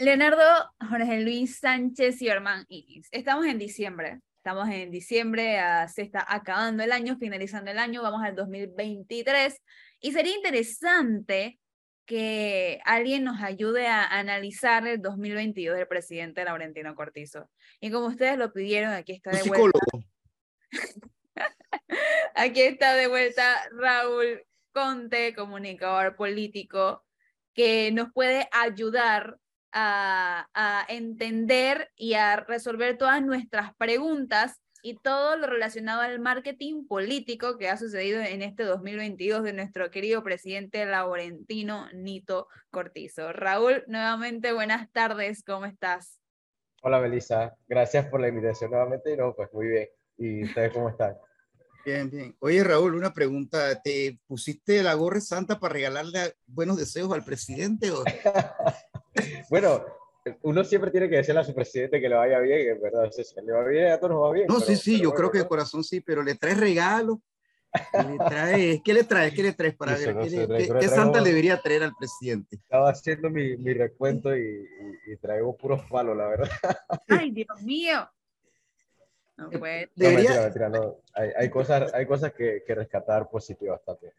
Leonardo Jorge Luis Sánchez y Herman Iris. Estamos en diciembre. Estamos en diciembre, se está acabando el año, finalizando el año, vamos al 2023. Y sería interesante que alguien nos ayude a analizar el 2022 del presidente Laurentino Cortizo. Y como ustedes lo pidieron, aquí está de vuelta. aquí está de vuelta Raúl Conte, comunicador político, que nos puede ayudar a, entender y a resolver todas nuestras preguntas y todo lo relacionado al marketing político que ha sucedido en este 2022 de nuestro querido presidente Laurentino Nito Cortizo. Raúl, nuevamente buenas tardes, ¿cómo estás? Hola Melissa, gracias por la invitación nuevamente. No, pues muy bien. ¿Y ustedes cómo están? Bien, bien. Oye Raúl, una pregunta. ¿Te pusiste la gorra santa para regalarle buenos deseos al presidente? O... bueno, uno siempre tiene que decirle a su presidente que le vaya bien, en verdad. Si le va bien, a todos nos va bien. No, sí, sí, yo creo que de corazón sí, pero le trae regalo. Le trae, ¿Qué le traes? ¿Qué le traes para ver? ¿Qué, santa le debería traer al presidente? Estaba haciendo mi, mi recuento y, y, traigo puros palos, la verdad. ¡Ay, Dios mío! No, debería... Hay, hay, cosas, hay cosas que, que rescatar positivas también.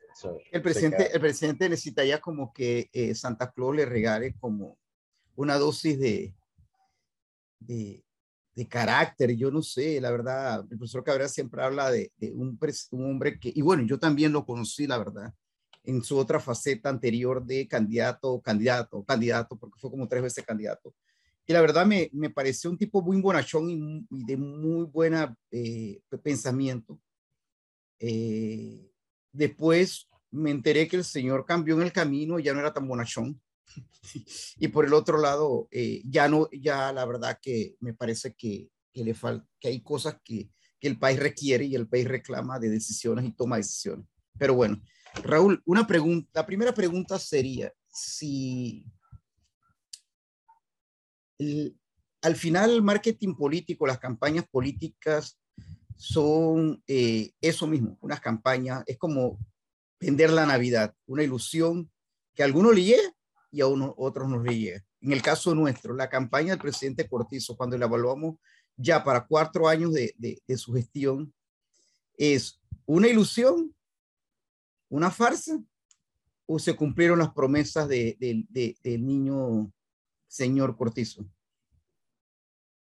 el, presidente, el presidente necesitaría como que eh, Santa Claus le regale como una dosis de, de, de, carácter, yo no sé, la verdad, el profesor Cabrera siempre habla de, de un, un, hombre que, y bueno, yo también lo conocí, la verdad, en su otra faceta anterior de candidato, candidato, candidato, porque fue como tres veces candidato. Y la verdad me, me pareció un tipo muy bonachón y, de muy buena eh, pensamiento. Eh, después me enteré que el señor cambió en el camino y ya no era tan bonachón y por el otro lado, eh, ya no, ya la verdad que me parece que, le falta, que hay cosas que, que el país requiere y el país reclama de decisiones y toma decisiones. Pero bueno, Raúl, una pregunta, la primera pregunta sería si al final el marketing político, las campañas políticas son eh, eso mismo, unas campañas, es como vender la Navidad, una ilusión que alguno le y a uno, otros nos llega. En el caso nuestro, la campaña del presidente Cortizo, cuando la evaluamos ya para cuatro años de, de, su gestión, es una ilusión, una farsa, o se cumplieron las promesas de, del niño señor Cortizo.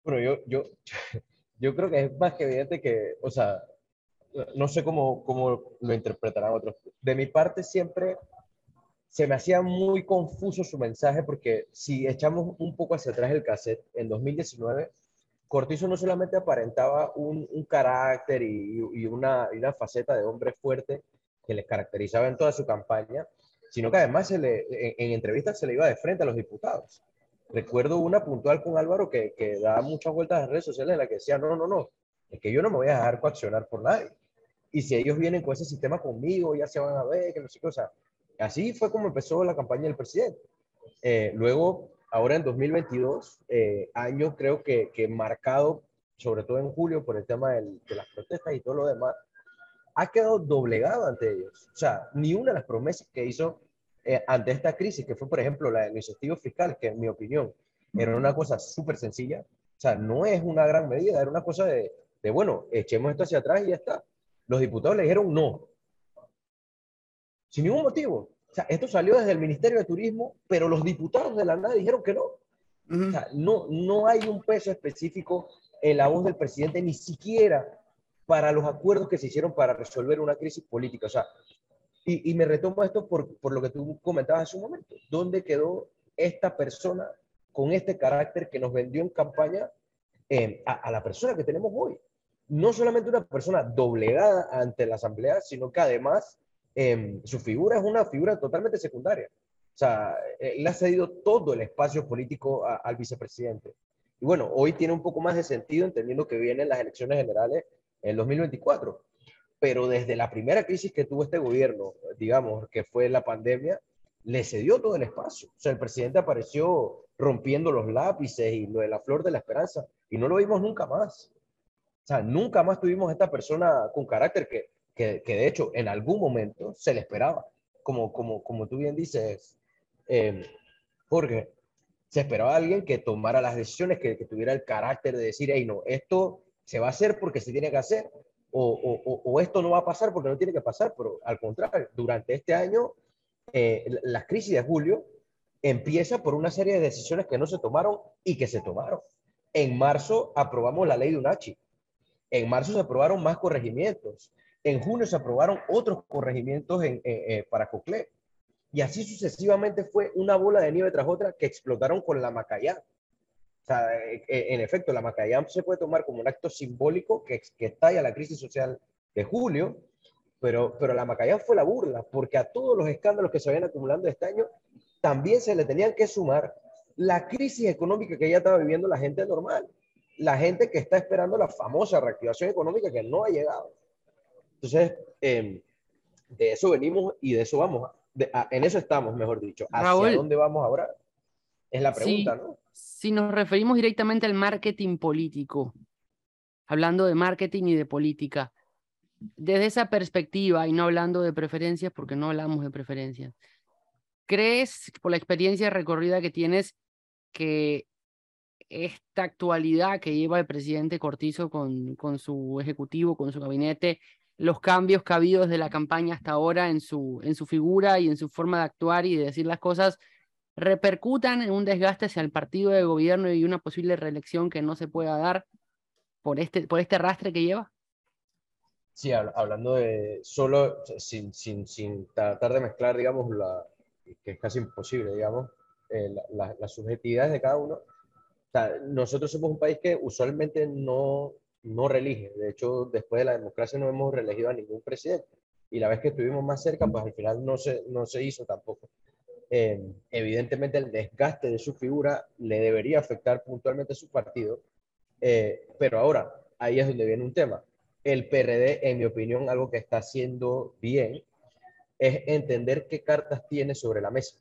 Bueno, yo, yo, yo creo que es más que evidente que, o sea, no sé cómo, cómo lo interpretarán otros. De mi parte, siempre se me hacía muy confuso su mensaje porque si echamos un poco hacia atrás el cassette, en 2019, Cortizo no solamente aparentaba un, carácter y, y, una, una, faceta de hombre fuerte que les caracterizaba en toda su campaña, sino que además le, en, entrevistas se le iba de frente a los diputados. Recuerdo una puntual con Álvaro que, que daba muchas vueltas en redes sociales en la que decía, no, no, no, es que yo no me voy a dejar coaccionar por nadie. Y si ellos vienen con ese sistema conmigo, ya se van a ver, que no sé qué, o Así fue como empezó la campaña del presidente. Eh, luego, ahora en 2022, eh, año creo que, que, marcado, sobre todo en julio, por el tema del, de las protestas y todo lo demás, ha quedado doblegado ante ellos. O sea, ni una de las promesas que hizo eh, ante esta crisis, que fue, por ejemplo, la del incentivo fiscal, que en mi opinión era una cosa súper sencilla, o sea, no es una gran medida, era una cosa de, de, bueno, echemos esto hacia atrás y ya está. Los diputados le dijeron no, sin ningún motivo. O sea, esto salió desde el Ministerio de Turismo, pero los diputados de la nada dijeron que no. O sea, no, no hay un peso específico en la voz del presidente, ni siquiera para los acuerdos que se hicieron para resolver una crisis política. O sea, y, y me retomo esto por, por, lo que tú comentabas hace un momento. ¿Dónde quedó esta persona con este carácter que nos vendió en campaña eh, a, a, la persona que tenemos hoy? No solamente una persona doblegada ante la Asamblea, sino que además Em, su figura es una figura totalmente secundaria. O sea, él ha cedido todo el espacio político al vicepresidente. Y bueno, hoy tiene un poco más de sentido entendiendo que vienen las elecciones generales en 2024. Pero desde la primera crisis que tuvo este gobierno, digamos, que fue la pandemia, le cedió todo el espacio. O sea, el presidente apareció rompiendo los lápices y lo de la flor de la esperanza y no lo vimos nunca más. O sea, nunca más tuvimos esta persona con carácter que que, que, de hecho en algún momento se le esperaba. Como, como, como tú bien dices, eh, Jorge, Se esperaba a alguien que tomara las decisiones, que, tuviera el carácter de decir, hey, no, esto se va a hacer porque se tiene que hacer, o, o, esto no va a pasar porque no tiene que pasar, pero al contrario, durante este año, eh, la crisis de julio empieza por una serie de decisiones que no se tomaron y que se tomaron. En marzo aprobamos la ley de UNACHI. En marzo se aprobaron más corregimientos. En junio se aprobaron otros corregimientos en, eh, para COCLE. Y así sucesivamente fue una bola de nieve tras otra que explotaron con la Macayán. O sea, eh, eh, en efecto, la Macayán se puede tomar como un acto simbólico que, que estalla la crisis social de julio, pero, pero la Macayán fue la burla, porque a todos los escándalos que se habían acumulando este año, también se le tenían que sumar la crisis económica que ya estaba viviendo la gente normal, la gente que está esperando la famosa reactivación económica que no ha llegado. Entonces, em, de eso venimos y de eso vamos. en eso estamos, mejor dicho. ¿Hacia dónde vamos ahora? Es la pregunta, ¿no? Si nos referimos directamente al marketing político, hablando de marketing y de política, desde esa perspectiva y no hablando de preferencias, porque no hablamos de preferencias, ¿crees, por la experiencia recorrida que tienes, que esta actualidad que lleva el presidente Cortizo con, con su ejecutivo, con su gabinete, los cambios que ha habido desde la campaña hasta ahora en su, en su figura y en su forma de actuar y de decir las cosas, repercutan en un desgaste hacia el partido de gobierno y una posible reelección que no se pueda dar por este, por este arrastre que lleva? Sí, hablando de solo, sin, sin, sin tratar de mezclar, digamos, la, que es casi imposible, digamos, eh, las subjetividades de cada uno. nosotros somos un país que usualmente no, no reelige. De hecho, después de la democracia no hemos reelegido a ningún presidente. Y la vez que estuvimos más cerca, pues al final no se, no se hizo tampoco. Eh, evidentemente el desgaste de su figura le debería afectar puntualmente a su partido. Eh, pero ahora, ahí es donde viene un tema. El PRD, en mi opinión, algo que está haciendo bien es entender qué cartas tiene sobre la mesa.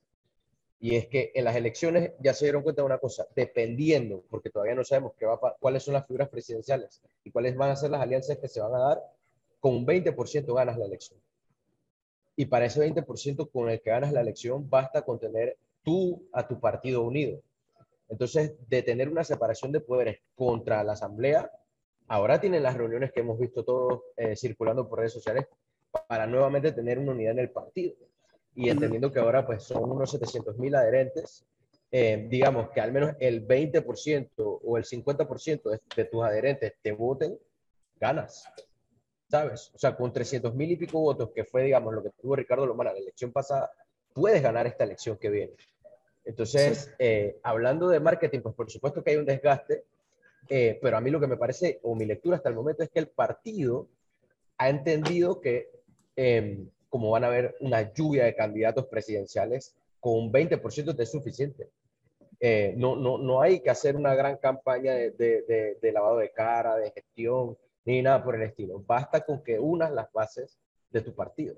Y es que en las elecciones ya se dieron cuenta de una cosa, dependiendo, porque todavía no sabemos qué va cuáles son las figuras presidenciales y cuáles van a ser las alianzas que se van a dar, con un 20% ganas la elección. Y para ese 20% con el que ganas la elección, basta con tener tú a tu partido unido. Entonces, de tener una separación de poderes contra la Asamblea, ahora tienen las reuniones que hemos visto todos eh, circulando por redes sociales para nuevamente tener una unidad en el partido. Y entendiendo que ahora pues son unos 700 mil adherentes, eh, digamos que al menos el 20% o el 50% de, de, tus adherentes te voten, ganas. ¿Sabes? O sea, con 300 mil y pico votos, que fue, digamos, lo que tuvo Ricardo Lomana la elección pasada, puedes ganar esta elección que viene. Entonces, eh, hablando de marketing, pues por supuesto que hay un desgaste, eh, pero a mí lo que me parece, o mi lectura hasta el momento, es que el partido ha entendido que Em, como van a haber una lluvia de candidatos presidenciales, con un 20% es suficiente. Eh, no, no, no hay que hacer una gran campaña de, de, lavado de cara, de gestión, ni nada por el estilo. Basta con que unas las bases de tu partido.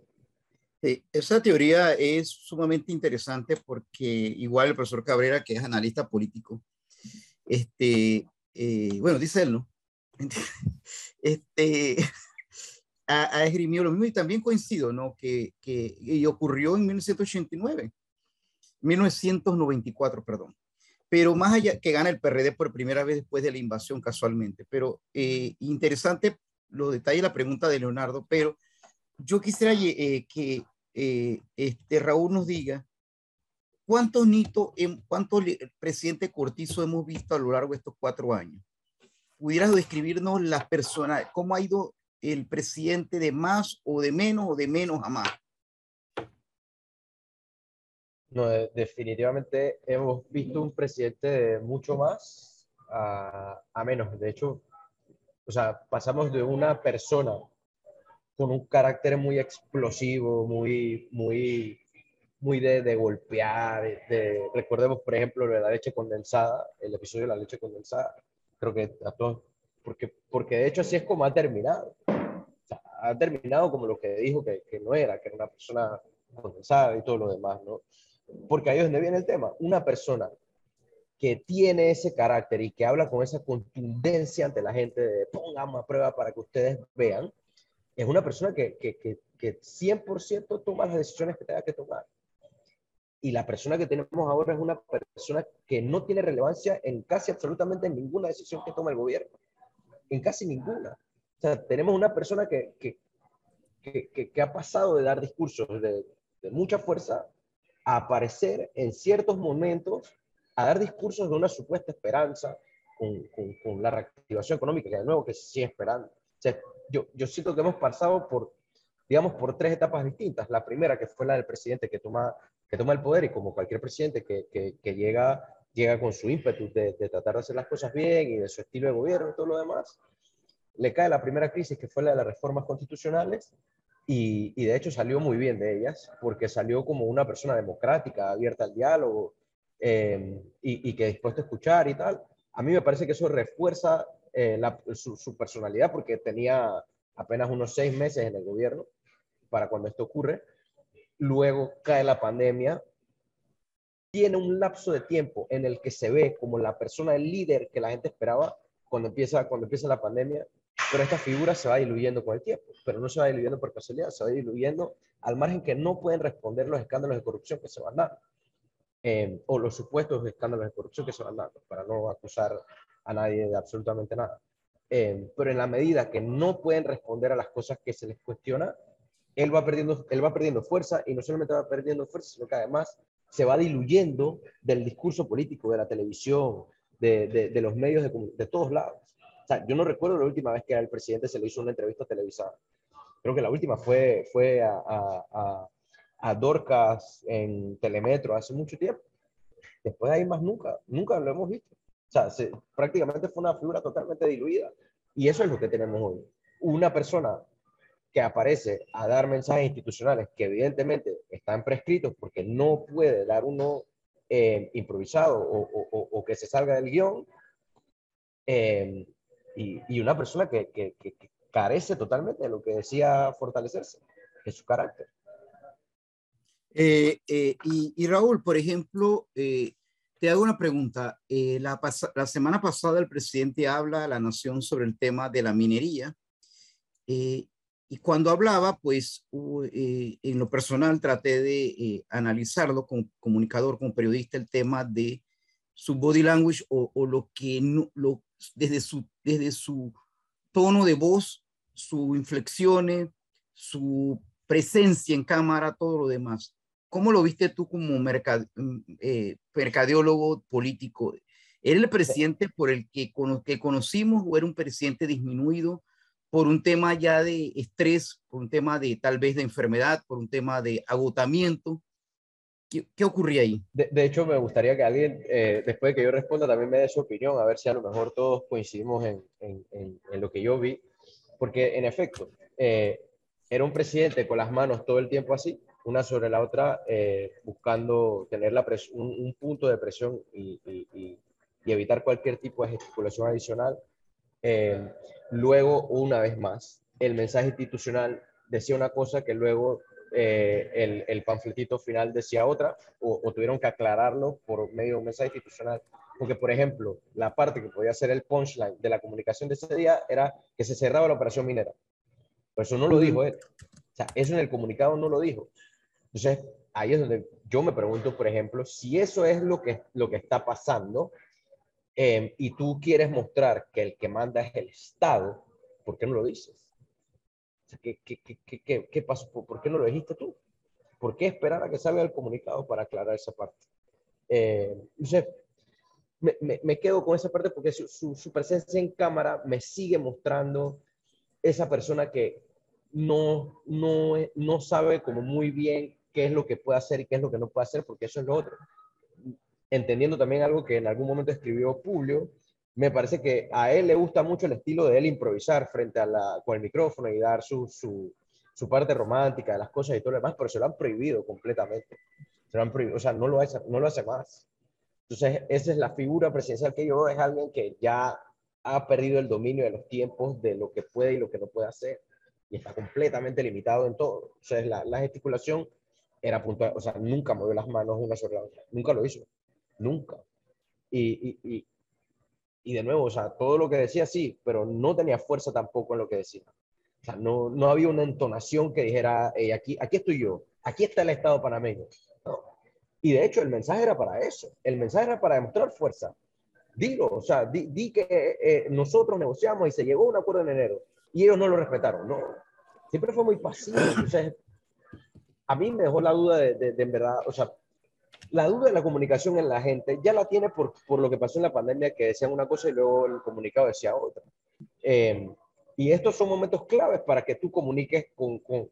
esa teoría es sumamente interesante porque igual el profesor Cabrera, que es analista político, este, eh, bueno, dice él, ¿no? Este, ha, esgrimido lo mismo y también coincido, ¿no? Que, que y ocurrió en 1989, 1994, perdón. Pero más allá que gana el PRD por primera vez después de la invasión casualmente. Pero eh, interesante los detalles de la pregunta de Leonardo, pero yo quisiera eh, que eh, este Raúl nos diga cuántos Nito, cuántos presidente Cortizo hemos visto a lo largo de estos cuatro años. ¿Pudieras describirnos las personas, cómo ha ido el presidente de más o de menos o de menos a más? No, definitivamente hemos visto un presidente de mucho más a, a, menos. De hecho, o sea, pasamos de una persona con un carácter muy explosivo, muy, muy, muy de, de golpear. De, recordemos, por ejemplo, de la leche condensada, el episodio de la leche condensada. Creo que a todos porque, porque de hecho así es como ha terminado. ha terminado como lo que dijo que, que, no era, que era una persona condensada y todo lo demás, ¿no? Porque ahí es donde viene el tema. Una persona que tiene ese carácter y que habla con esa contundencia ante la gente de pongamos a prueba para que ustedes vean, es una persona que, que, que, que 100% toma las decisiones que tenga que tomar. y la persona que tenemos ahora es una persona que no tiene relevancia en casi absolutamente ninguna decisión que toma el gobierno, en casi ninguna. O sea, tenemos una persona que, que, que, que ha pasado de dar discursos de, de mucha fuerza a aparecer en ciertos momentos a dar discursos de una supuesta esperanza con, con, con la reactivación económica, que de nuevo que sigue esperando. O sea, yo, yo siento que hemos pasado por, digamos, por tres etapas distintas. La primera, que fue la del presidente que toma, que toma el poder y como cualquier presidente que, que, que llega, llega con su ímpetu de, de, tratar de hacer las cosas bien y de su estilo de gobierno y todo lo demás, le cae la primera crisis que fue la de las reformas constitucionales y, y, de hecho salió muy bien de ellas porque salió como una persona democrática, abierta al diálogo eh, y, y, que dispuesto a escuchar y tal. A mí me parece que eso refuerza eh, la, su, su personalidad porque tenía apenas unos seis meses en el gobierno para cuando esto ocurre. Luego cae la pandemia. Tiene un lapso de tiempo en el que se ve como la persona, el líder que la gente esperaba cuando empieza, cuando empieza la pandemia, pero esta figura se va diluyendo con el tiempo, pero no se va diluyendo por casualidad, se va diluyendo al margen que no pueden responder los escándalos de corrupción que se van dando, eh, o los supuestos escándalos de corrupción que se van dando, para no acusar a nadie de absolutamente nada. Eh, pero en la medida que no pueden responder a las cosas que se les cuestiona, él va perdiendo, él va perdiendo fuerza y no solamente va perdiendo fuerza, sino que además se va diluyendo del discurso político, de la televisión, de, de, los medios de, de, todos lados. O sea, yo no recuerdo la última vez que al presidente se le hizo una entrevista televisada. Creo que la última fue, fue a, a, Dorcas en Telemetro hace mucho tiempo. Después de ahí más nunca, nunca lo hemos visto. O sea, se, prácticamente fue una figura totalmente diluida. Y eso es lo que tenemos hoy. Una persona que aparece a dar mensajes institucionales que evidentemente están prescritos porque no puede dar uno eh, improvisado o, o, o, que se salga del guion. Eh, y, y, una persona que, que, que, carece totalmente de lo que decía fortalecerse, que es su carácter. Eh, y, y, Raúl, por ejemplo, te hago una pregunta. Eh, la, la, semana pasada el presidente habla a la nación sobre el tema de la minería. Eh, y cuando hablaba, pues eh, en lo personal traté de eh, analizarlo como comunicador, como periodista, el tema de su body language o, o lo que no, lo, desde, su, desde su tono de voz, sus inflexiones, su presencia en cámara, todo lo demás. ¿Cómo lo viste tú como mercad, eh, mercadiólogo político? ¿Era el presidente por el que, con, que conocimos o era un presidente disminuido por un tema ya de estrés, por un tema de tal vez de enfermedad, por un tema de agotamiento? ¿Qué, qué ocurría ahí? De, hecho, me gustaría que alguien, eh, después de que yo responda, también me dé su opinión, a ver si a lo mejor todos coincidimos en, en, lo que yo vi, porque en efecto, eh, era un presidente con las manos todo el tiempo así, una sobre la otra, eh, buscando tener la un, un, punto de presión y, y, y, evitar cualquier tipo de gesticulación adicional. Eh, luego, una vez más, el mensaje institucional decía una cosa que luego eh, el, el, panfletito final decía otra, o, o, tuvieron que aclararlo por medio de un mensaje institucional. Porque, por ejemplo, la parte que podía ser el punchline de la comunicación de ese día era que se cerraba la operación minera. Pero eso no lo dijo él. O sea, eso en el comunicado no lo dijo. Entonces, ahí es donde yo me pregunto, por ejemplo, si eso es lo que, lo que está pasando eh, y tú quieres mostrar que el que manda es el Estado, ¿por qué no lo dices? ¿qué, qué, qué, qué, pasó? ¿Por qué no lo dijiste tú? ¿Por qué esperar a que salga el comunicado para aclarar esa parte? Eh, entonces, me, me, me, quedo con esa parte porque su, su, su presencia en cámara me sigue mostrando esa persona que no, no, no sabe como muy bien qué es lo que puede hacer y qué es lo que no puede hacer, porque eso es lo otro. Entendiendo también algo que en algún momento escribió Publio, me parece que a él le gusta mucho el estilo de él improvisar frente a la, con el micrófono y dar su, su, su parte romántica de las cosas y todo lo demás, pero se lo han prohibido completamente. Se lo han prohibido, o sea, no lo hace, no lo hace más. Entonces, esa es la figura presidencial que yo veo, es alguien que ya ha perdido el dominio de los tiempos de lo que puede y lo que no puede hacer. Y está completamente limitado en todo. O sea, la, la gesticulación era puntual, o sea, nunca movió las manos una sobre la otra, nunca lo hizo, nunca. Y, y, y, y, de nuevo, o sea, todo lo que decía sí, pero no tenía fuerza tampoco en lo que decía. O sea, no, no había una entonación que dijera, hey, aquí, aquí estoy yo, aquí está el Estado panameño. No. Y de hecho, el mensaje era para eso. El mensaje era para demostrar fuerza. Dilo, o sea, di, que eh, nosotros negociamos y se llegó a un acuerdo en enero y ellos no lo respetaron. No, siempre fue muy pasivo. Entonces, a mí me dejó la duda de, de, en verdad, o sea, la duda de la comunicación en la gente ya la tiene por, por lo que pasó en la pandemia, que decían una cosa y luego el comunicado decía otra. Eh, y estos son momentos claves para que tú comuniques con, con,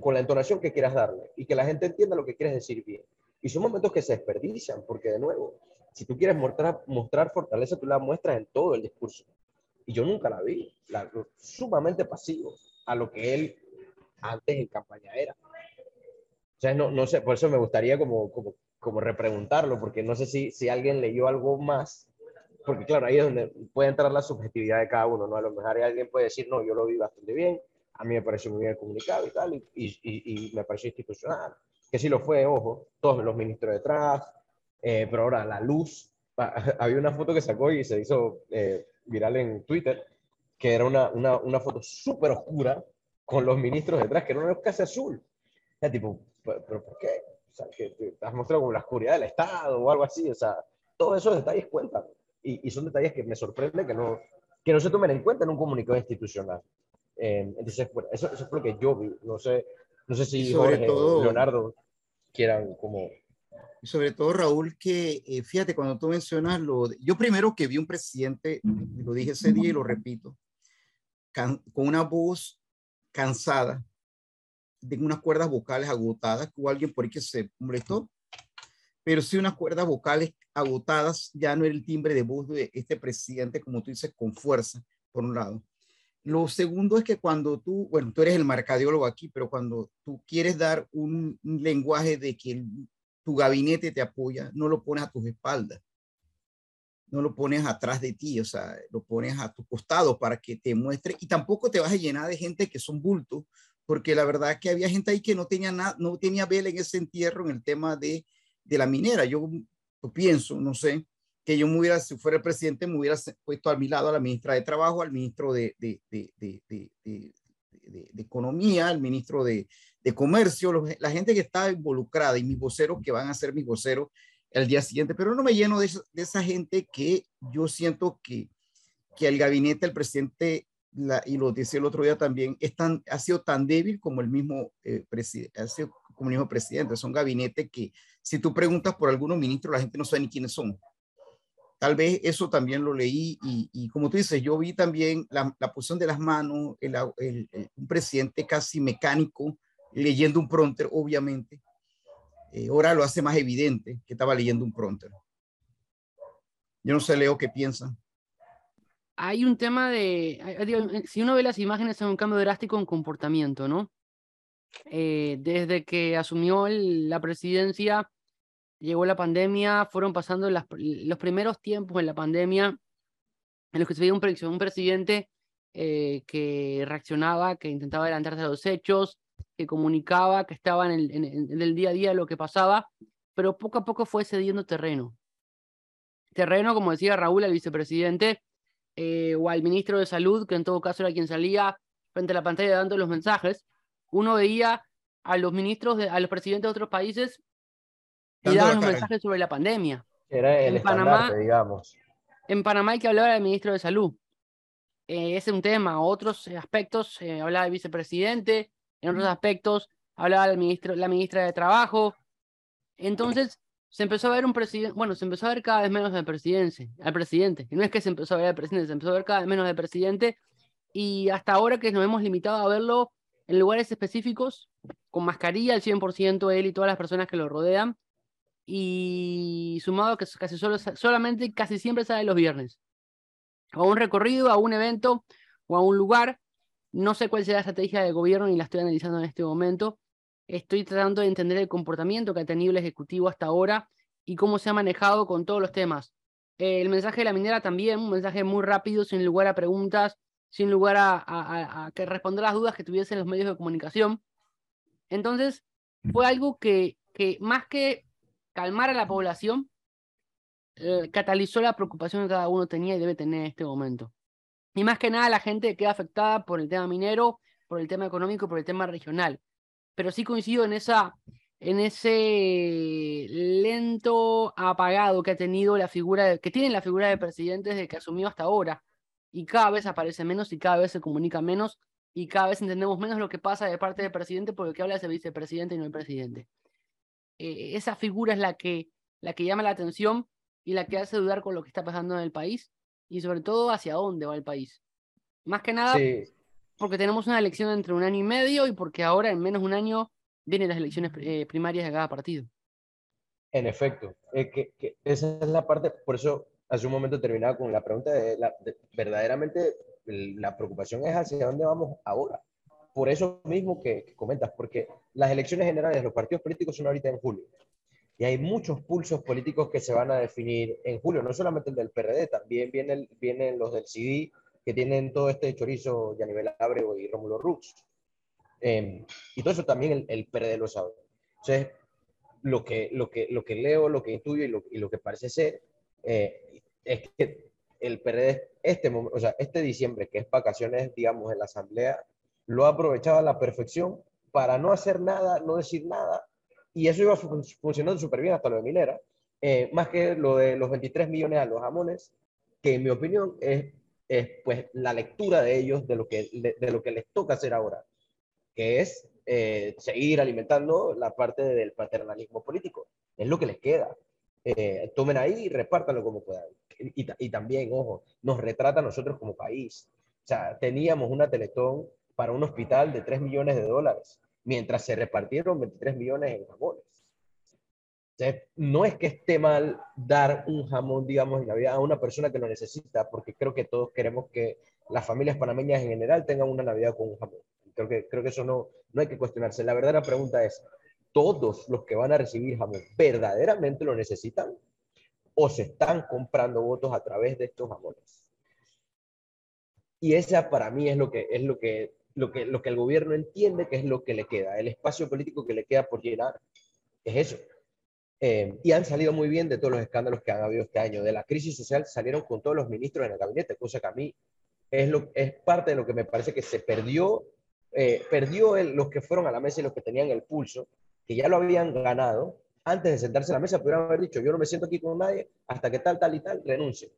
con, la entonación que quieras darle y que la gente entienda lo que quieres decir bien. Y son momentos que se desperdician, porque de nuevo, si tú quieres mostrar, mostrar fortaleza, tú la muestras en todo el discurso. Y yo nunca la vi, la, sumamente pasivo a lo que él antes en campaña era. O sea, no, no sé, por eso me gustaría como, como, como repreguntarlo, porque no sé si, si alguien leyó algo más, porque claro, ahí es donde puede entrar la subjetividad de cada uno, ¿no? A lo mejor alguien puede decir, no, yo lo vi bastante bien, a mí me pareció muy bien comunicado y tal, y, y, y me pareció institucional, que sí lo fue, ojo, todos los ministros detrás, eh, pero ahora la luz, había una foto que sacó y se hizo eh, viral en Twitter, que era una, una, una foto súper oscura con los ministros detrás, que era una casi azul. O tipo, ¿pero, por qué? Sea, que te has mostrado como la oscuridad del Estado o algo así, o sea, todos esos detalles cuentan. Y, y son detalles que me sorprende que no, que no se tomen en cuenta en un comunicado institucional. Eh, entonces, bueno, eso, eso es lo que yo vi. No sé, no sé si Jorge todo, Leonardo quieran como... Y sobre todo, Raúl, que eh, fíjate, cuando tú mencionas lo... yo primero que vi un presidente, lo dije ese día y lo repito, con una voz cansada, de unas cuerdas vocales agotadas, que hubo alguien por ahí que se molestó, pero sí unas cuerdas vocales agotadas, ya no era el timbre de voz de este presidente, como tú dices, con fuerza, por un lado. Lo segundo es que cuando tú, bueno, tú eres el marcadiólogo aquí, pero cuando tú quieres dar un, lenguaje de que tu gabinete te apoya, no lo pones a tus espaldas, no lo pones atrás de ti, o sea, lo pones a tu costado para que te muestre y tampoco te vas a llenar de gente que son bultos, porque la verdad es que había gente ahí que no tenía nada, no tenía vela en ese entierro en el tema de, de la minera. Yo, pienso, no sé, que yo me hubiera, si fuera el presidente, me hubiera puesto a mi lado a la ministra de Trabajo, al ministro de, de, de, Economía, al ministro de, Comercio, la gente que está involucrada y mis voceros que van a ser mis voceros el día siguiente, pero no me lleno de, esa gente que yo siento que, que el gabinete del presidente, la, y lo decía el otro día también, es tan, ha sido tan débil como el mismo eh, ha sido como el mismo presidente. Son gabinetes que si tú preguntas por algunos ministros, la gente no sabe ni quiénes son. Tal vez eso también lo leí y, como tú dices, yo vi también la, posición de las manos, el, un presidente casi mecánico leyendo un pronter, obviamente. Eh, ahora lo hace más evidente que estaba leyendo un pronter. Yo no sé, Leo, qué piensa. Hay un tema de, si uno ve las imágenes, hay un cambio drástico en comportamiento, ¿no? Eh, desde que asumió la presidencia, llegó la pandemia, fueron pasando los primeros tiempos en la pandemia en los que se veía un, presidente eh, que reaccionaba, que intentaba adelantarse a los hechos, que comunicaba, que estaba en el, día a día lo que pasaba, pero poco a poco fue cediendo terreno. Terreno, como decía Raúl, al vicepresidente eh, o al ministro de Salud, que en todo caso era quien salía frente a la pantalla dando los mensajes. Uno veía a los ministros, de, a los presidentes de otros países y daban un mensaje sobre la pandemia. Era el en Panamá, digamos. En Panamá hay que hablar del ministro de Salud. Eh, ese es un tema. Otros aspectos, eh, hablaba el vicepresidente. En otros aspectos, hablaba el ministro, la ministra de Trabajo. Entonces, se empezó a ver un presidente, bueno, se empezó a ver cada vez menos del presidente, al presidente. Y no es que se empezó a ver al presidente, se empezó a ver cada vez menos del presidente. Y hasta ahora que nos hemos limitado a verlo en lugares específicos, con mascarilla al 100% él y todas las personas que lo rodean, y sumado que casi solo, solamente casi siempre sale los viernes. A un recorrido, a un evento o a un lugar. No sé cuál será la estrategia de gobierno ni la estoy analizando en este momento. Estoy tratando de entender el comportamiento que ha tenido el Ejecutivo hasta ahora y cómo se ha manejado con todos los temas. el mensaje de la minera también, un mensaje muy rápido, sin lugar a preguntas, sin lugar a, a, a que responder las dudas que tuviesen los medios de comunicación. Entonces, fue algo que, que más que calmar a la población eh, catalizó la preocupación que cada uno tenía y debe tener en este momento. Y más que nada la gente queda afectada por el tema minero, por el tema económico, por el tema regional. Pero sí coincido en esa, en ese lento apagado que ha tenido la figura, que tiene la figura de presidente desde que asumió hasta ahora. Y cada vez aparece menos y cada vez se comunica menos y cada vez entendemos menos lo que pasa de parte del presidente porque que habla es el vicepresidente y no el presidente. Eh, esa figura es la que, la que llama la atención y la que hace dudar con lo que está pasando en el país y sobre todo hacia dónde va el país. Más que nada porque tenemos una elección entre un año y medio y porque ahora en menos de un año vienen las elecciones eh, primarias de cada partido. En efecto, que, esa es la parte, por eso hace un momento terminaba con la pregunta de, la, verdaderamente la preocupación es hacia dónde vamos ahora. Por eso mismo que, comentas, porque las elecciones generales de los partidos políticos son ahorita en julio. Y hay muchos pulsos políticos que se van a definir en julio, no solamente el del PRD, también vienen, vienen los del CD, que tienen todo este chorizo, nivel Abreu y Rómulo Rux. Em, y todo eso también el, el, PRD lo sabe. Entonces, lo que, lo que, lo que leo, lo que intuyo y lo, y lo que parece ser eh, es que el PRD, este, o sea, este diciembre, que es vacaciones, digamos, en la Asamblea, lo ha aprovechado a la perfección para no hacer nada, no decir nada, y eso iba funcionando súper bien hasta lo de Minera, eh, más que lo de los 23 millones a los jamones, que en mi opinión es, es pues la lectura de ellos de lo que, de lo que les toca hacer ahora que es eh, seguir alimentando la parte del paternalismo político. Es lo que les queda. Eh, tomen ahí y repártanlo como puedan. Y, y, también, ojo, nos retrata a nosotros como país. O sea, teníamos una Teletón para un hospital de 3 millones de dólares, mientras se repartieron 23 millones en jamones. No es que esté mal dar un jamón, digamos, en Navidad a una persona que lo necesita, porque creo que todos queremos que las familias panameñas en general tengan una Navidad con un jamón. Creo que, creo que eso no, no hay que cuestionarse. La verdadera pregunta es, ¿todos los que van a recibir jamón verdaderamente lo necesitan? ¿O se están comprando votos a través de estos jamones? Y esa para mí es lo que, es lo que, lo que, lo que el gobierno entiende que es lo que le queda, el espacio político que le queda por llenar. Es eso. Eh, y han salido muy bien de todos los escándalos que han habido este año. De la crisis social salieron con todos los ministros en el gabinete, cosa que a mí es, lo, es parte de lo que me parece que se perdió eh, perdió los que fueron a la mesa y los que tenían el pulso, que ya lo habían ganado, antes de sentarse a la mesa pudieran haber dicho, yo no me siento aquí con nadie hasta que tal, tal y tal renuncie.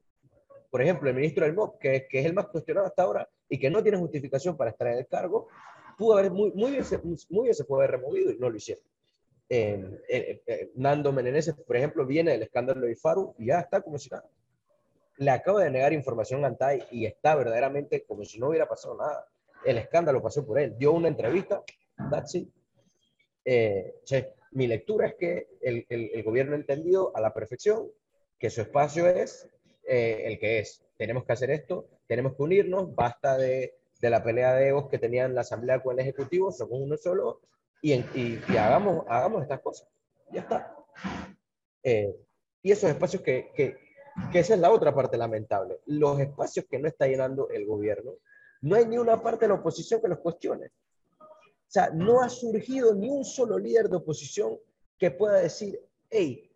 Por ejemplo, el ministro del MOP, que, que es el más cuestionado hasta ahora y que no tiene justificación para estar en el cargo, pudo haber muy, muy, bien, muy bien se puede haber removido y no lo hicieron. Nando Meneses, por ejemplo, viene del escándalo de Ifaru y ya está como si nada. Le acaba de negar información a Antay y está verdaderamente como si no hubiera pasado nada el escándalo pasó por él. Dio una entrevista, that's it. Eh, mi lectura es que el, el, gobierno ha entendido a la perfección que su espacio es eh, el que es. Tenemos que hacer esto, tenemos que unirnos, basta de, de, la pelea de egos que tenían la Asamblea con el Ejecutivo, somos uno solo y, y, hagamos, hagamos estas cosas. Ya está. Eh, y esos espacios que esa es la otra parte lamentable, los espacios que no está llenando el gobierno no hay ni una parte de la oposición que los cuestione. O sea, no ha surgido ni un solo líder de oposición que pueda decir, hey,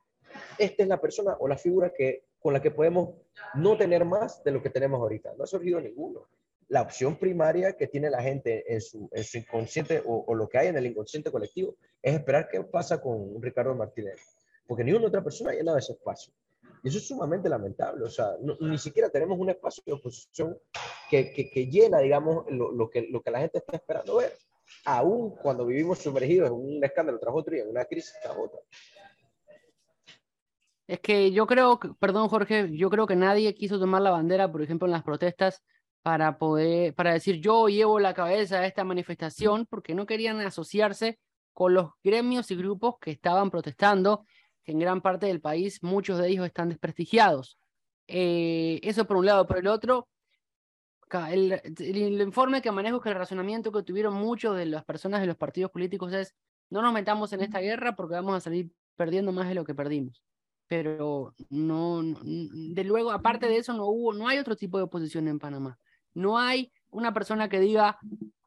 esta es la persona o la figura que, con la que podemos no tener más de lo que tenemos ahorita. No ha surgido ninguno. La opción primaria que tiene la gente en su, en inconsciente o, lo que hay en el inconsciente colectivo es esperar qué pasa con Ricardo Martínez. Porque ni una otra persona ha llenado ese espacio. Y eso es sumamente lamentable. O sea, ni siquiera tenemos un espacio de oposición que, que, llena, digamos, lo, lo, que, lo que la gente está esperando ver. Aún cuando vivimos sumergidos en un escándalo tras otro y en una crisis tras otra. Es que yo creo, perdón Jorge, yo creo que nadie quiso tomar la bandera, por ejemplo, en las protestas para poder, para decir yo llevo la cabeza de esta manifestación, porque no querían asociarse con los gremios y grupos que estaban protestando que en gran parte del país muchos de ellos están desprestigiados. Eh, eso por un lado. Por el otro, el, el, informe que manejo, que el razonamiento que tuvieron muchos de las personas de los partidos políticos es, no nos metamos en esta guerra porque vamos a salir perdiendo más de lo que perdimos. Pero no, de luego, aparte de eso, no hubo, no hay otro tipo de oposición en Panamá. No hay una persona que diga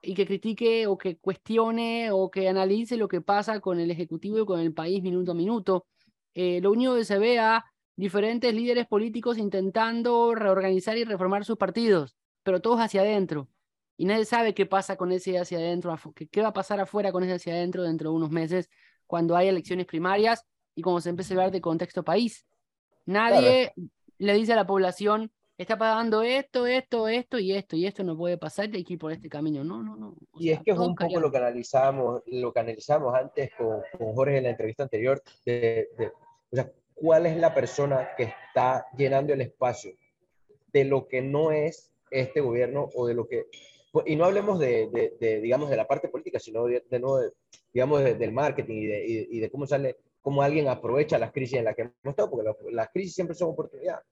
y que critique o que cuestione o que analice lo que pasa con el Ejecutivo y con el país minuto a minuto. Eh, lo único que se ve a diferentes líderes políticos intentando reorganizar y reformar sus partidos, pero todos hacia adentro. Y nadie sabe qué pasa con ese hacia adentro, qué va a pasar afuera con ese hacia adentro dentro de unos meses, cuando hay elecciones primarias y como se empieza a hablar de contexto país. Nadie le dice a la población, está pagando esto, esto, esto y esto, y esto no puede pasar, hay que ir por este camino. No, no, no. y es que es un poco lo que analizamos, lo que analizamos antes con, con Jorge en la entrevista anterior, de, o sea, cuál es la persona que está llenando el espacio de lo que no es este gobierno o de lo que y no hablemos de, de, digamos de la parte política sino de, de digamos del marketing y de, y de, cómo sale cómo alguien aprovecha las crisis en las que hemos estado porque las crisis siempre son oportunidades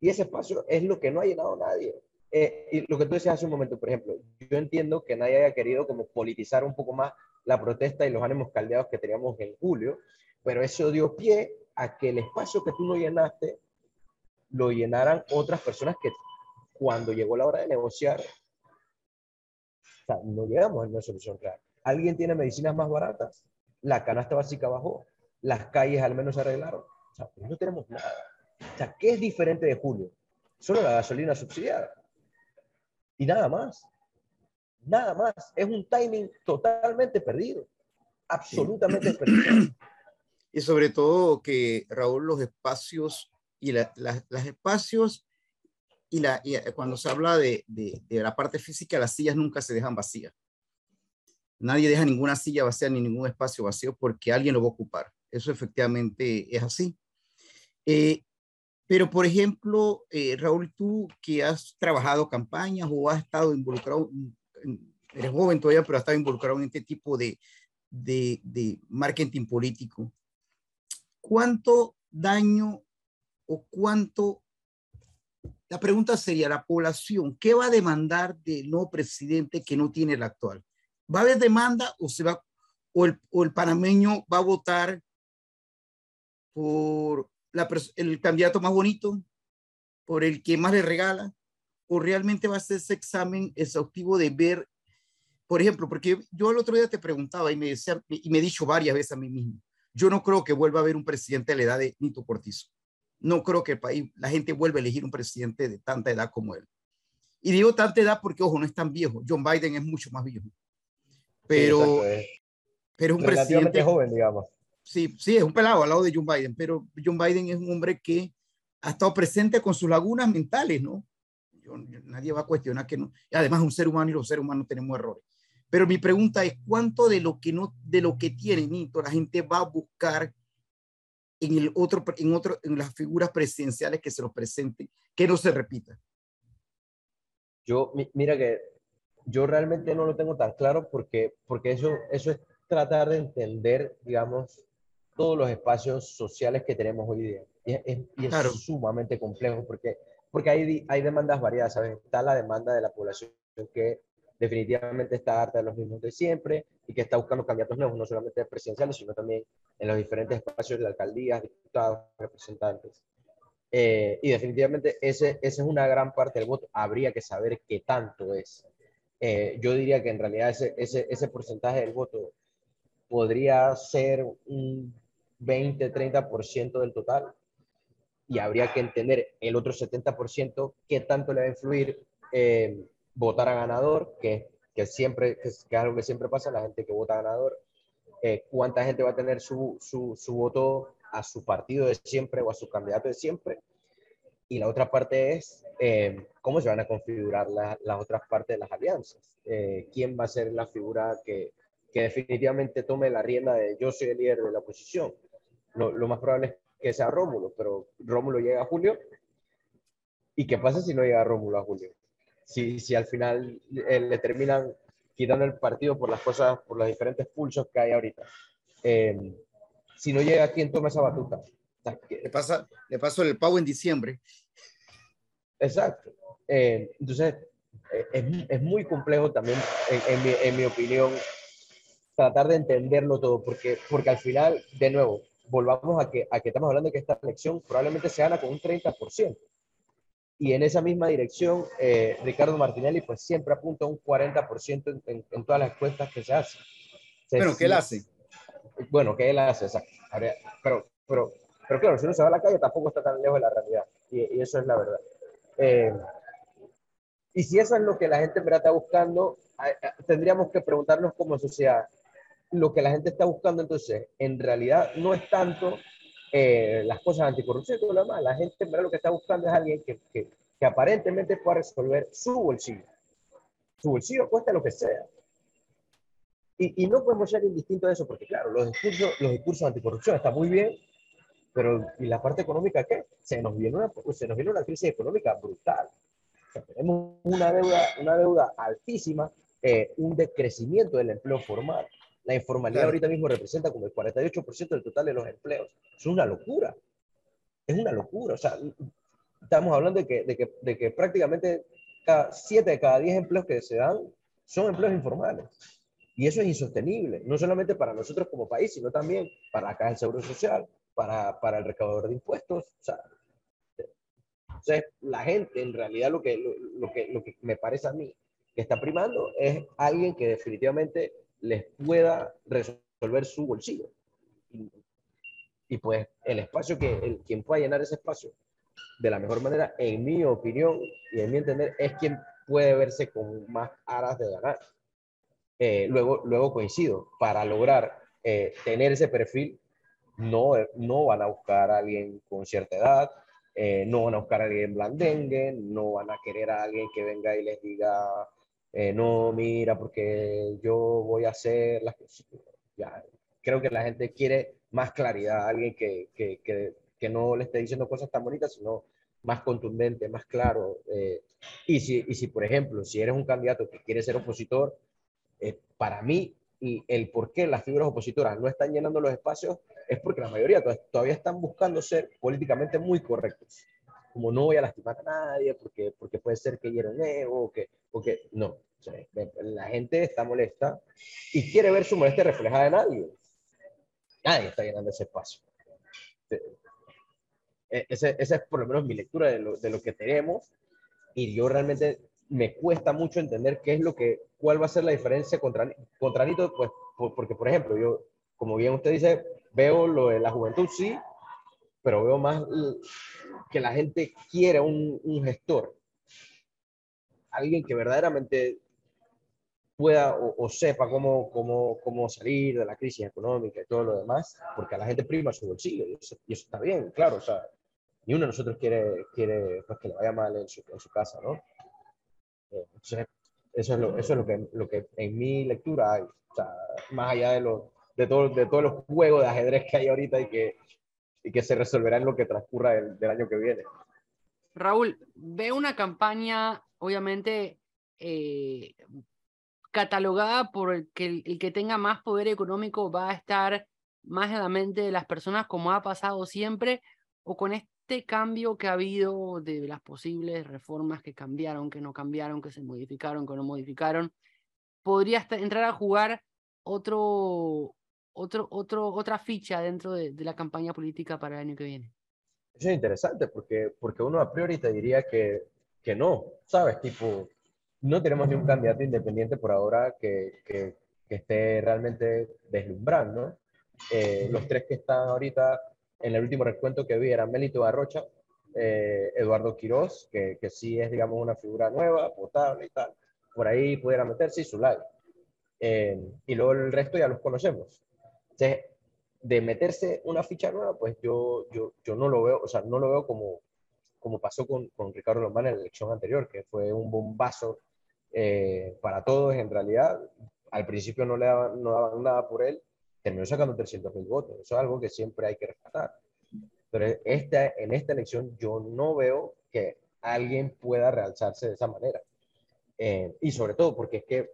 y ese espacio es lo que no ha llenado nadie. Eh, y lo que tú decías hace un momento, por ejemplo, yo entiendo que nadie haya querido como politizar un poco más la protesta y los ánimos caldeados que teníamos en julio, pero eso dio pie a que el espacio que tú no llenaste lo llenaran otras personas que cuando llegó la hora de negociar, no llegamos a una solución clara. ¿Alguien tiene medicinas más baratas? La canasta básica bajó, las calles al menos se arreglaron. No tenemos nada. Sea, ¿qué es diferente de julio? Solo la gasolina subsidiada. Y nada más. Nada más. Es un timing totalmente perdido. Absolutamente perdido. Y sobre todo que, Raúl, los espacios y los espacios y, la, eh, cuando se habla de, de, la parte física, las sillas nunca se dejan vacías. Nadie deja ninguna silla vacía ni ningún espacio vacío porque alguien lo va a ocupar. Eso efectivamente es así. Eh, pero, por ejemplo, eh, Raúl, tú que has trabajado campañas o has estado involucrado, eres joven todavía, pero has estado involucrado en este tipo de, de, de marketing político, ¿cuánto daño o cuánto la pregunta sería, la población, ¿qué va a demandar del nuevo presidente que no tiene el actual? ¿Va a haber demanda o, se va, o, el, o el panameño va a votar por el candidato más bonito, por el que más le regala, o realmente va a ser ese examen exhaustivo de ver, por ejemplo, porque yo el otro día te preguntaba y me, decía, y me he dicho varias veces a mí mismo, yo no creo que vuelva a haber un presidente de la edad de Nito Cortizo. No creo que el país, la gente vuelva a elegir un presidente de tanta edad como él. Y digo tanta edad porque, ojo, no es tan viejo. John Biden es mucho más viejo. Pero, pero es un presidente joven, digamos sí, sí, es un pelado al lado de John Biden, pero John Biden es un hombre que ha estado presente con sus lagunas mentales, ¿no? nadie va a cuestionar que no. Además, un ser humano y los seres humanos tenemos errores. Pero mi pregunta es, ¿cuánto de lo que no, de lo que tiene Nito, la gente va a buscar en el otro, en otro, en las figuras presidenciales que se los presenten, que no se repita? Yo, mira que yo realmente no lo tengo tan claro porque, porque eso, eso es tratar de entender, digamos, todos los espacios sociales que tenemos hoy día. Y es, sumamente complejo porque, porque hay, hay demandas variadas, ¿sabes? Está la demanda de la población que definitivamente está harta de los mismos de siempre y que está buscando candidatos nuevos, no solamente presidenciales, sino también en los diferentes espacios de alcaldías, diputados, representantes. Eh, y definitivamente ese, esa es una gran parte del voto. Habría que saber qué tanto es. Eh, yo diría que en realidad ese, ese, ese porcentaje del voto podría ser un 20-30% del total y habría que entender el otro 70% qué tanto le va a influir eh, votar a ganador, que, que siempre, que es, algo que siempre pasa, la gente que vota a ganador, eh, cuánta gente va a tener su, su, su, voto a su partido de siempre o a su candidato de siempre. Y la otra parte es eh, cómo se van a configurar las otras partes de las alianzas. ¿Quién va a ser la figura que, que definitivamente tome la rienda de yo soy el líder de la oposición? Lo, más probable es que sea Rómulo, pero Rómulo llega a Julio. ¿Y qué pasa si no llega Rómulo a Julio? Si, si al final eh, le terminan quitando el partido por las cosas, por los diferentes pulsos que hay ahorita. Eh, si no llega, ¿quién toma esa batuta? le, pasa, le pasó el pago en diciembre. Exacto. Eh, entonces, es, es, muy complejo también, en, mi, en, mi, opinión, tratar de entenderlo todo, porque, porque al final, de nuevo, volvamos a que, a que estamos hablando de que esta elección probablemente se gana con un 30%. Y en esa misma dirección, eh, Ricardo Martinelli pues siempre apunta un 40% en, en, todas las encuestas que se hacen. Bueno, ¿qué él hace? Bueno, ¿qué él hace? Exacto. Pero, pero, pero claro, si uno se va a la calle tampoco está tan lejos de la realidad. Y, eso es la verdad. Eh, y si eso es lo que la gente en verdad está buscando, tendríamos que preguntarnos como sociedad, lo que la gente está buscando entonces, en realidad no es tanto eh, las cosas anticorrupción y todo lo demás. La gente en verdad lo que está buscando es alguien que, que, que aparentemente pueda resolver su bolsillo. Su bolsillo cuesta lo que sea. Y, y, no podemos ser indistintos de eso, porque claro, los discursos, los discursos anticorrupción están muy bien, pero ¿y la parte económica qué? Se nos viene una, se nos viene una crisis económica brutal. O sea, tenemos una deuda, una deuda altísima, eh, un decrecimiento del empleo formal. La informalidad claro. ahorita mismo representa como el 48% del total de los empleos. Es una locura. Es una locura. O sea, estamos hablando de que, de que, de que prácticamente cada, 7 de cada 10 empleos que se dan son empleos informales. Y eso es insostenible, no solamente para nosotros como país, sino también para la Caja del Seguro Social, para, para el recaudador de impuestos. O sea, entonces, la gente, en realidad, lo que, lo, lo, que, lo que me parece a mí que está primando es alguien que definitivamente les pueda resolver su bolsillo. Y, pues el espacio que, el, quien pueda llenar ese espacio de la mejor manera, en mi opinión y en mi entender, es quien puede verse con más aras de ganar. Eh, luego, luego coincido, para lograr eh, tener ese perfil, no, no van a buscar a alguien con cierta edad, eh, no van a buscar a alguien blandengue, no van a querer a alguien que venga y les diga, eh, no, mira, porque yo voy a hacer las cosas. Ya, creo que la gente quiere más claridad, alguien que, que, que, que, no le esté diciendo cosas tan bonitas, sino más contundente, más claro. Eh, y, si, y si, por ejemplo, si eres un candidato que quiere ser opositor, eh, para mí, y el por qué las figuras opositoras no están llenando los espacios es porque la mayoría todavía están buscando ser políticamente muy correctos. Como no voy a lastimar a nadie porque, porque puede ser que hiera un ego, o que, o que no. La gente está molesta y quiere ver su molestia reflejada en alguien. Nadie está llenando ese espacio. Ese, esa es por lo menos mi lectura de lo, de lo que tenemos y yo realmente me cuesta mucho entender qué es lo que, cuál va a ser la diferencia contra, contra Nito, pues, porque, por ejemplo, yo, como bien usted dice, veo lo de la juventud, sí, pero veo más que la gente quiere un, un gestor, alguien que verdaderamente pueda o, sepa cómo, cómo, cómo salir de la crisis económica y todo lo demás, porque a la gente prima su bolsillo, y eso, está bien, claro, o sea, ni uno de nosotros quiere, quiere pues, que le vaya mal en su, casa, ¿no? Entonces, eso es lo, eso es lo que, lo que en mi lectura hay, o sea, más allá de, lo, de, todo, de todos los juegos de ajedrez que hay ahorita y que, y que se resolverá en lo que transcurra del, del año que viene. Raúl, ve una campaña, obviamente, eh, catalogada por el que, el, el que tenga más poder económico va a estar más en la mente de las personas como ha pasado siempre, o con este cambio que ha habido de las posibles reformas que cambiaron, que no cambiaron, que se modificaron, que no modificaron, podría entrar a jugar otro, otro, otro, otra ficha dentro de, de, la campaña política para el año que viene. Eso es interesante porque, porque uno a priori te diría que, que no, ¿sabes? Tipo, no tenemos ni un candidato independiente por ahora que, que, que esté realmente deslumbrando. Eh, los tres que están ahorita en el último recuento que vi eran Melito Barrocha, eh, Eduardo Quiroz, que, que, sí es, digamos, una figura nueva, potable y tal. Por ahí pudiera meterse y Zulay. Eh, y luego el resto ya los conocemos. Entonces, de meterse una ficha nueva, pues yo, yo, yo no lo veo, o sea, no lo veo como, como pasó con, con Ricardo Lombán en la elección anterior, que fue un bombazo eh, para todos en realidad. Al principio no le daban, no daban nada por él, terminó sacando 300 mil votos. Eso es algo que siempre hay que rescatar. Pero esta, en esta elección yo no veo que alguien pueda realzarse de esa manera. Eh, y sobre todo porque es que,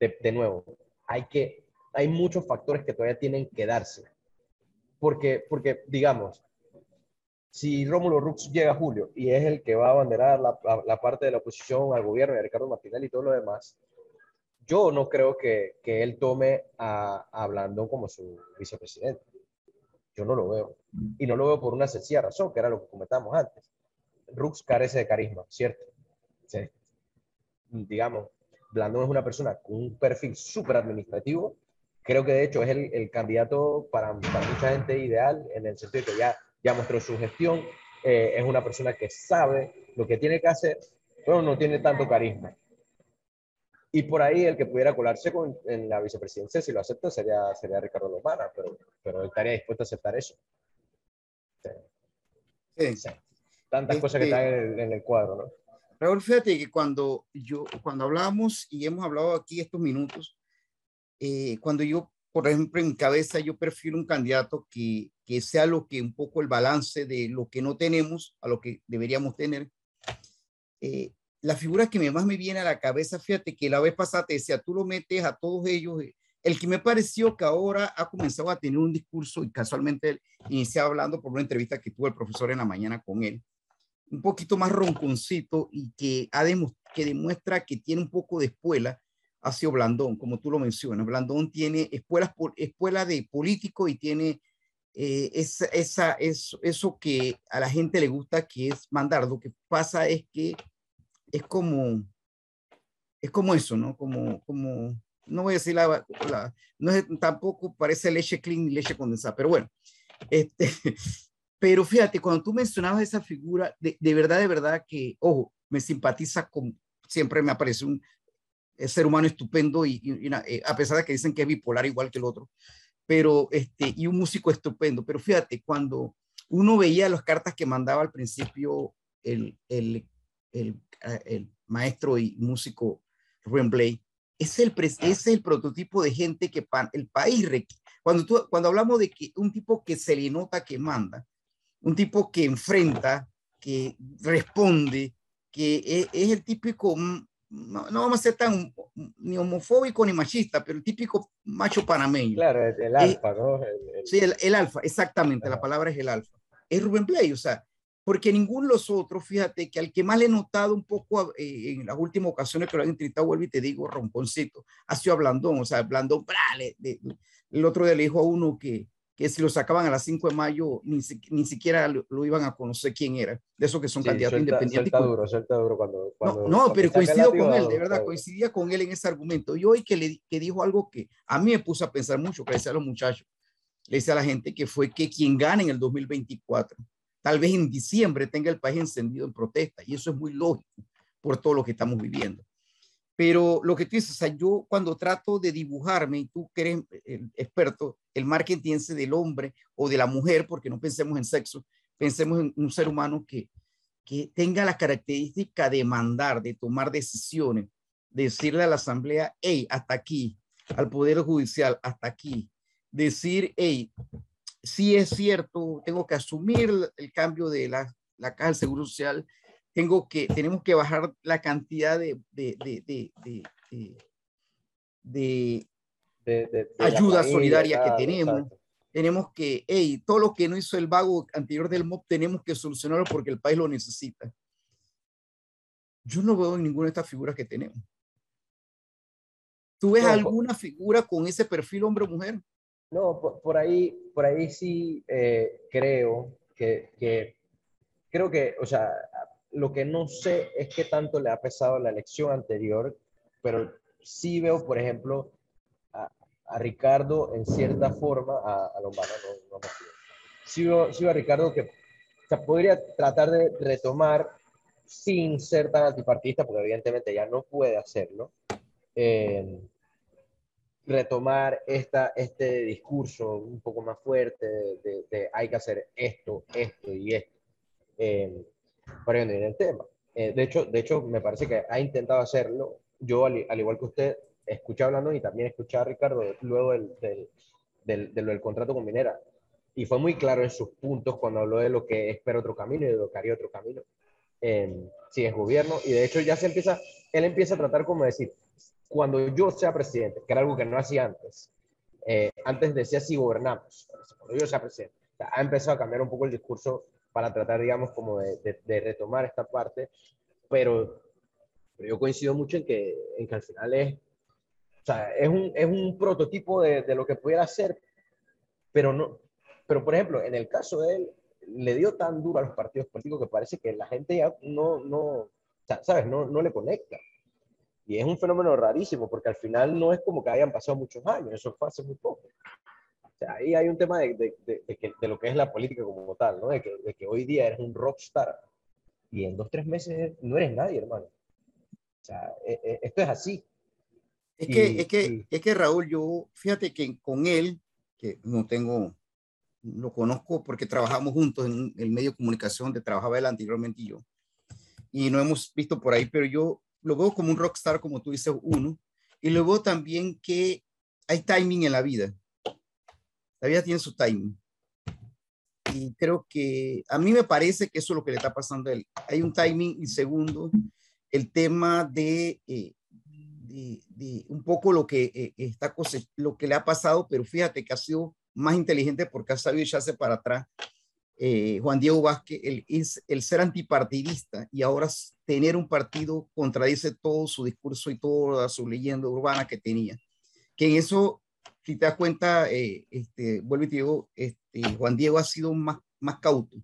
de, de, nuevo, hay, que, hay muchos factores que todavía tienen que darse. Porque, porque digamos, si Rómulo Rux llega a julio y es el que va a abanderar la, la, parte de la oposición al gobierno de Ricardo Martinelli y todo lo demás, yo no creo que, que él tome a, a, Blandón como su vicepresidente. Yo no lo veo. Y no lo veo por una sencilla razón, que era lo que comentamos antes. Rux carece de carisma, ¿cierto? Sí. Digamos, Blandón es una persona con un perfil súper administrativo. Creo que de hecho es el, el candidato para, para, mucha gente ideal, en el sentido de que ya, ya mostró su gestión. Eh, es una persona que sabe lo que tiene que hacer, pero no tiene tanto carisma Y por ahí el que pudiera colarse con, en la vicepresidencia, si lo acepta, sería, sería Ricardo Lomana, pero, pero él estaría dispuesto a aceptar eso. Sí. Sí. Tantas cosas que están en el, cuadro, ¿no? Raúl, fíjate que cuando yo, cuando hablamos y hemos hablado aquí estos minutos, eh, cuando yo, por ejemplo, en cabeza, yo prefiero un candidato que, que sea lo que un poco el balance de lo que no tenemos a lo que deberíamos tener. Eh, la figura que más me viene a la cabeza, fíjate que la vez pasada te decía, tú lo metes a todos ellos. Eh, el que me pareció que ahora ha comenzado a tener un discurso y casualmente iniciaba hablando por una entrevista que tuvo el profesor en la mañana con él, un poquito más ronconcito y que, ha que demuestra que tiene un poco de escuela, ha sido Blandón, como tú lo mencionas. Blandón tiene escuelas, escuela de político y tiene eh, esa, esa, eso, eso que a la gente le gusta, que es mandar. Lo que pasa es que es como, es como eso, ¿no? Como, como, no voy a decir la, no es, tampoco parece leche clean ni leche condensada, pero bueno, este, pero fíjate, cuando tú mencionabas esa figura, de, de verdad, de verdad que, ojo, me simpatiza con, siempre me aparece un ser humano estupendo y, eh, a pesar de que dicen que es bipolar igual que el otro, pero este, y un músico estupendo, pero fíjate, cuando uno veía las cartas que mandaba al principio el, el, el, el maestro y músico Rubén Blay, es el, es el prototipo de gente que el país Cuando, tú, cuando hablamos de que un tipo que se le nota que manda, un tipo que enfrenta, que responde, que es, es el típico mm, no, no, vamos a ser tan ni homofóbico ni machista, pero el típico macho panameño. Claro, el, alfa, ¿no? sí, el, alfa, exactamente, la palabra es el alfa. Es Rubén Play, o sea, porque ninguno de los otros, fíjate que al que más le he notado un poco eh, en las últimas ocasiones que lo han entrevistado, vuelvo y te digo, romponcito, ha sido Blandón, o sea, Blandón, el otro día le dijo a uno que, que si lo sacaban a las 5 de mayo, ni, ni siquiera lo, iban a conocer quién era, de esos que son candidatos independientes. duro, duro cuando, cuando no, pero coincido con él, de verdad, coincidía con él en ese argumento. Y hoy que, le, que dijo algo que a mí me puso a pensar mucho, que le decía a los muchachos, le decía a la gente que fue que quien gane en el 2024, tal vez en diciembre tenga el país encendido en protesta, y eso es muy lógico por todo lo que estamos viviendo. Pero lo que tú dices, o sea, yo cuando trato de dibujarme, y tú que eres el experto, el marketing del hombre o de la mujer, porque no pensemos en sexo, pensemos en un ser humano que, que tenga la característica de mandar, de tomar decisiones, de decirle a la asamblea, hey, hasta aquí, al Poder Judicial, hasta aquí, decir, hey, si es cierto, tengo que asumir el cambio de la, la Caja del Seguro Social, tengo que, tenemos que bajar la cantidad de, de, de, de, de ayuda solidaria que tenemos. Tenemos que, hey, todo lo que no hizo el vago anterior del MOB, tenemos que solucionarlo porque el país lo necesita. Yo no veo ninguna de estas figuras que tenemos. ¿Tú ves alguna figura con ese perfil hombre o mujer? No, por, ahí, por ahí sí eh, creo que, que, creo que, o sea, lo que no sé es qué tanto le ha pesado la elección anterior, pero sí veo, por ejemplo, a, Ricardo en cierta forma, a, a Lombana, no, no sí, veo, sí veo a Ricardo que podría tratar de retomar sin ser tan antipartista, porque evidentemente ya no puede hacerlo, eh, retomar esta, este discurso un poco más fuerte de, hay que hacer esto, esto y esto. Eh, para en el tema. Eh, de, hecho, de hecho, me parece que ha intentado hacerlo. Yo, al, igual que usted, escuché hablando y también escuché a Ricardo luego del, del, del, contrato con Minera. Y fue muy claro en sus puntos cuando habló de lo que espera otro camino y de lo que haría otro camino. Eh, si es gobierno. Y de hecho ya se empieza, él empieza a tratar como decir, cuando yo sea presidente, que era algo que no hacía antes, eh, antes decía si gobernamos, cuando yo sea presidente, ha empezado a cambiar un poco el discurso para tratar, digamos, como de, de, retomar esta parte, pero, pero, yo coincido mucho en que, en que al final es, o sea, es un, es un prototipo de, de, lo que pudiera ser, pero no, pero por ejemplo, en el caso de él, le dio tan duro a los partidos políticos que parece que la gente ya no, no ¿sabes? No, no le conecta. Y es un fenómeno rarísimo, porque al final no es como que hayan pasado muchos años, eso fue hace muy poco ahí hay un tema de, de, de, de, lo que es la política como tal, ¿no? De que, de que hoy día eres un rockstar y en dos, tres meses no eres nadie, hermano. O sea, e, e, esto es así. Es que, es, que, es que Raúl, yo, fíjate que con él, que no tengo, lo conozco porque trabajamos juntos en el medio de comunicación donde trabajaba él anteriormente y yo, y no hemos visto por ahí, pero yo lo veo como un rockstar, como tú dices, uno, y lo veo también que hay timing en la vida. La vida tiene su timing. Y creo que a mí me parece que eso es lo que le está pasando a él. Hay un timing y segundo, el tema de, eh, de, un poco lo que eh, está lo que le ha pasado, pero fíjate que ha sido más inteligente porque ha sabido echarse para atrás. Eh, Juan Diego Vázquez, el, el ser antipartidista y ahora tener un partido contradice todo su discurso y toda su leyenda urbana que tenía. Que en eso, si te das cuenta, eh, este, vuelvo y te digo, este, Juan Diego ha sido más, más cauto,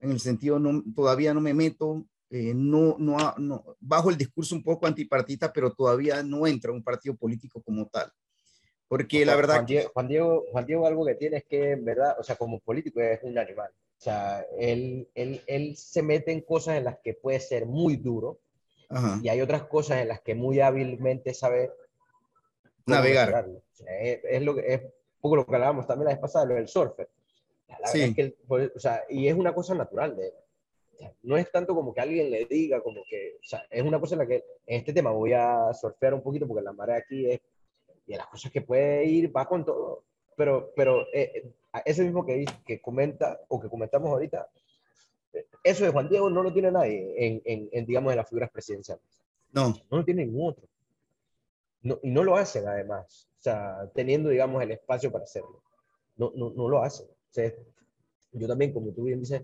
en el sentido, no, todavía no me meto, eh, no, no, no, bajo el discurso un poco antipartidista, pero todavía no entra un partido político como tal. Porque la verdad... Juan Diego, Juan Diego, Juan Diego algo que tiene es que, en verdad, o sea, como político es un animal. O sea, él, él, él se mete en cosas en las que puede ser muy duro y hay otras cosas en las que muy hábilmente sabe navegar. es, lo que, es poco lo que hablábamos también la vez pasada, lo del surfer. sí. es que o sea, y es una cosa natural de él. no es tanto como que alguien le diga, como que, o sea, es una cosa en la que en este tema voy a surfear un poquito porque la marea aquí es, y las cosas que puede ir, va con todo. Pero, pero eh, ese mismo que, que comenta o que comentamos ahorita, eso de Juan Diego no lo tiene nadie en, en, digamos, en las figuras presidenciales. No. No lo tiene ningún otro. No, y no lo hacen además, o sea, teniendo, digamos, el espacio para hacerlo. No, no, no lo hacen. O sea, yo también, como tú bien dices,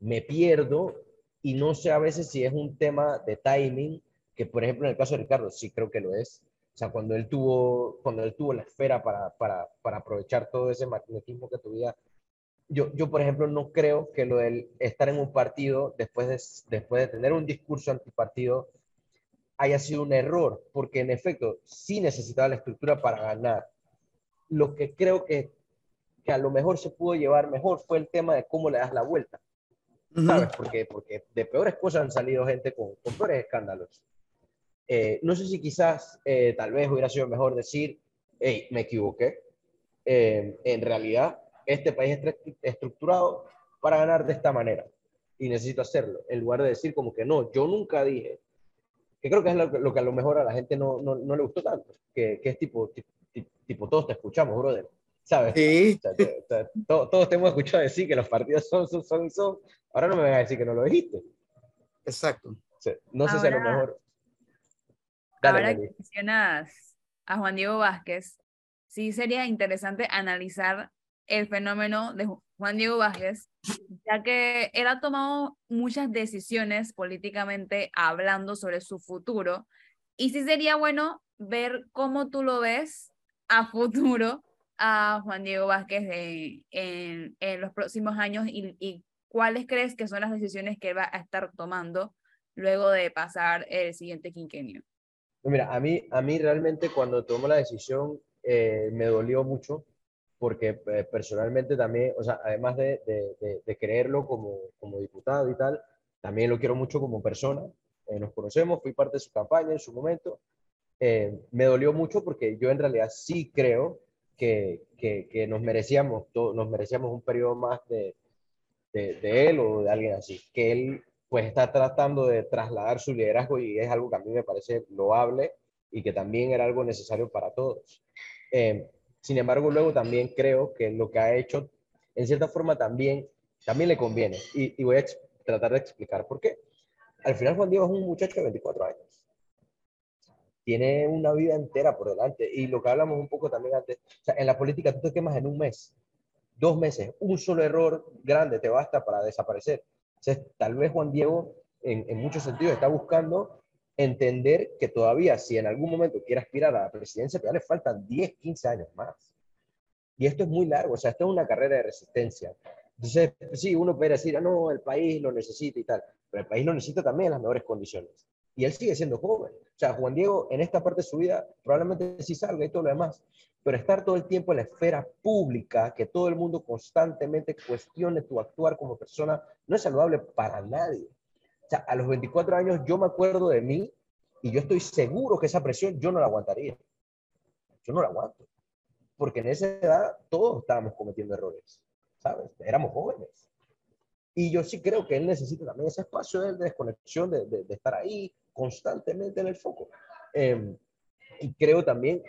me pierdo y no sé a veces si es un tema de timing, que por ejemplo en el caso de Ricardo sí creo que lo es, o sea, cuando él tuvo, cuando él tuvo la esfera para, para, para aprovechar todo ese magnetismo que tuviera, yo, yo, por ejemplo, no creo que lo de estar en un partido después de, después de tener un discurso antipartido haya sido un error, porque en efecto sí necesitaba la estructura para ganar. Lo que creo que, que a lo mejor se pudo llevar mejor fue el tema de cómo le das la vuelta. ¿Sabes? Porque, porque de peores cosas han salido gente con, con peores escándalos. Eh, no sé si quizás eh, tal vez hubiera sido mejor decir, hey, me equivoqué. Eh, en realidad, este país es estructurado para ganar de esta manera y necesito hacerlo, en lugar de decir como que no, yo nunca dije, que creo que es lo, que a lo mejor a la gente no, no, no le gustó tanto, que, que es tipo, tipo, todos te escuchamos, brother. ¿Sabes? Sí. todos, te hemos escuchado decir que los partidos son, son, son, son. Ahora no me vas a decir que no lo dijiste. Exacto. no sé si a lo mejor Ahora que mencionas a Juan Diego Vázquez, sí sería interesante analizar el fenómeno de Juan Diego Vázquez, ya que él ha tomado muchas decisiones políticamente hablando sobre su futuro, y sí sería bueno ver cómo tú lo ves a futuro a Juan Diego Vázquez en, en, los próximos años y, y cuáles crees que son las decisiones que va a estar tomando luego de pasar el siguiente quinquenio. Mira, a mí, a mí realmente cuando tomó la decisión eh, me dolió mucho porque eh, personalmente también, o sea, además de, de, de, creerlo como, como, diputado y tal, también lo quiero mucho como persona. Eh, nos conocemos, fui parte de su campaña en su momento. me dolió mucho porque yo en realidad sí creo que, que, que nos, merecíamos, nos merecíamos un periodo más de, de, él o de alguien así. Que él pues está tratando de trasladar su liderazgo y es algo que a mí me parece loable y que también era algo necesario para todos. Eh, sin embargo, luego también creo que lo que ha hecho, en cierta forma, también, también le conviene. Y, voy a tratar de explicar por qué. Al final, Juan Diego es un muchacho de 24 años. Tiene una vida entera por delante. Y lo que hablamos un poco también antes, o sea, en la política tú te quemas en un mes, dos meses, un solo error grande te basta para desaparecer. Entonces, tal vez Juan Diego, en, en muchos sentidos, está buscando entender que todavía, si en algún momento quiere aspirar a la presidencia, todavía le faltan 10, 15 años más. Y esto es muy largo, o sea, esto es una carrera de resistencia. Entonces, sí, uno puede decir, ah, no, el país lo necesita y tal, pero el país lo necesita también en las mejores condiciones. Y él sigue siendo joven. O sea, Juan Diego en esta parte de su vida probablemente sí salga y todo lo demás, pero estar todo el tiempo en la esfera pública, que todo el mundo constantemente cuestione tu actuar como persona, no es saludable para nadie. O sea, a los 24 años yo me acuerdo de mí y yo estoy seguro que esa presión yo no la aguantaría. yo no lo aguanto. Porque en esa edad todos estábamos cometiendo errores, ¿sabes? Éramos jóvenes. Y yo sí creo que él necesita también ese espacio de desconexión, de, de, estar ahí constantemente en el foco. Em, y creo también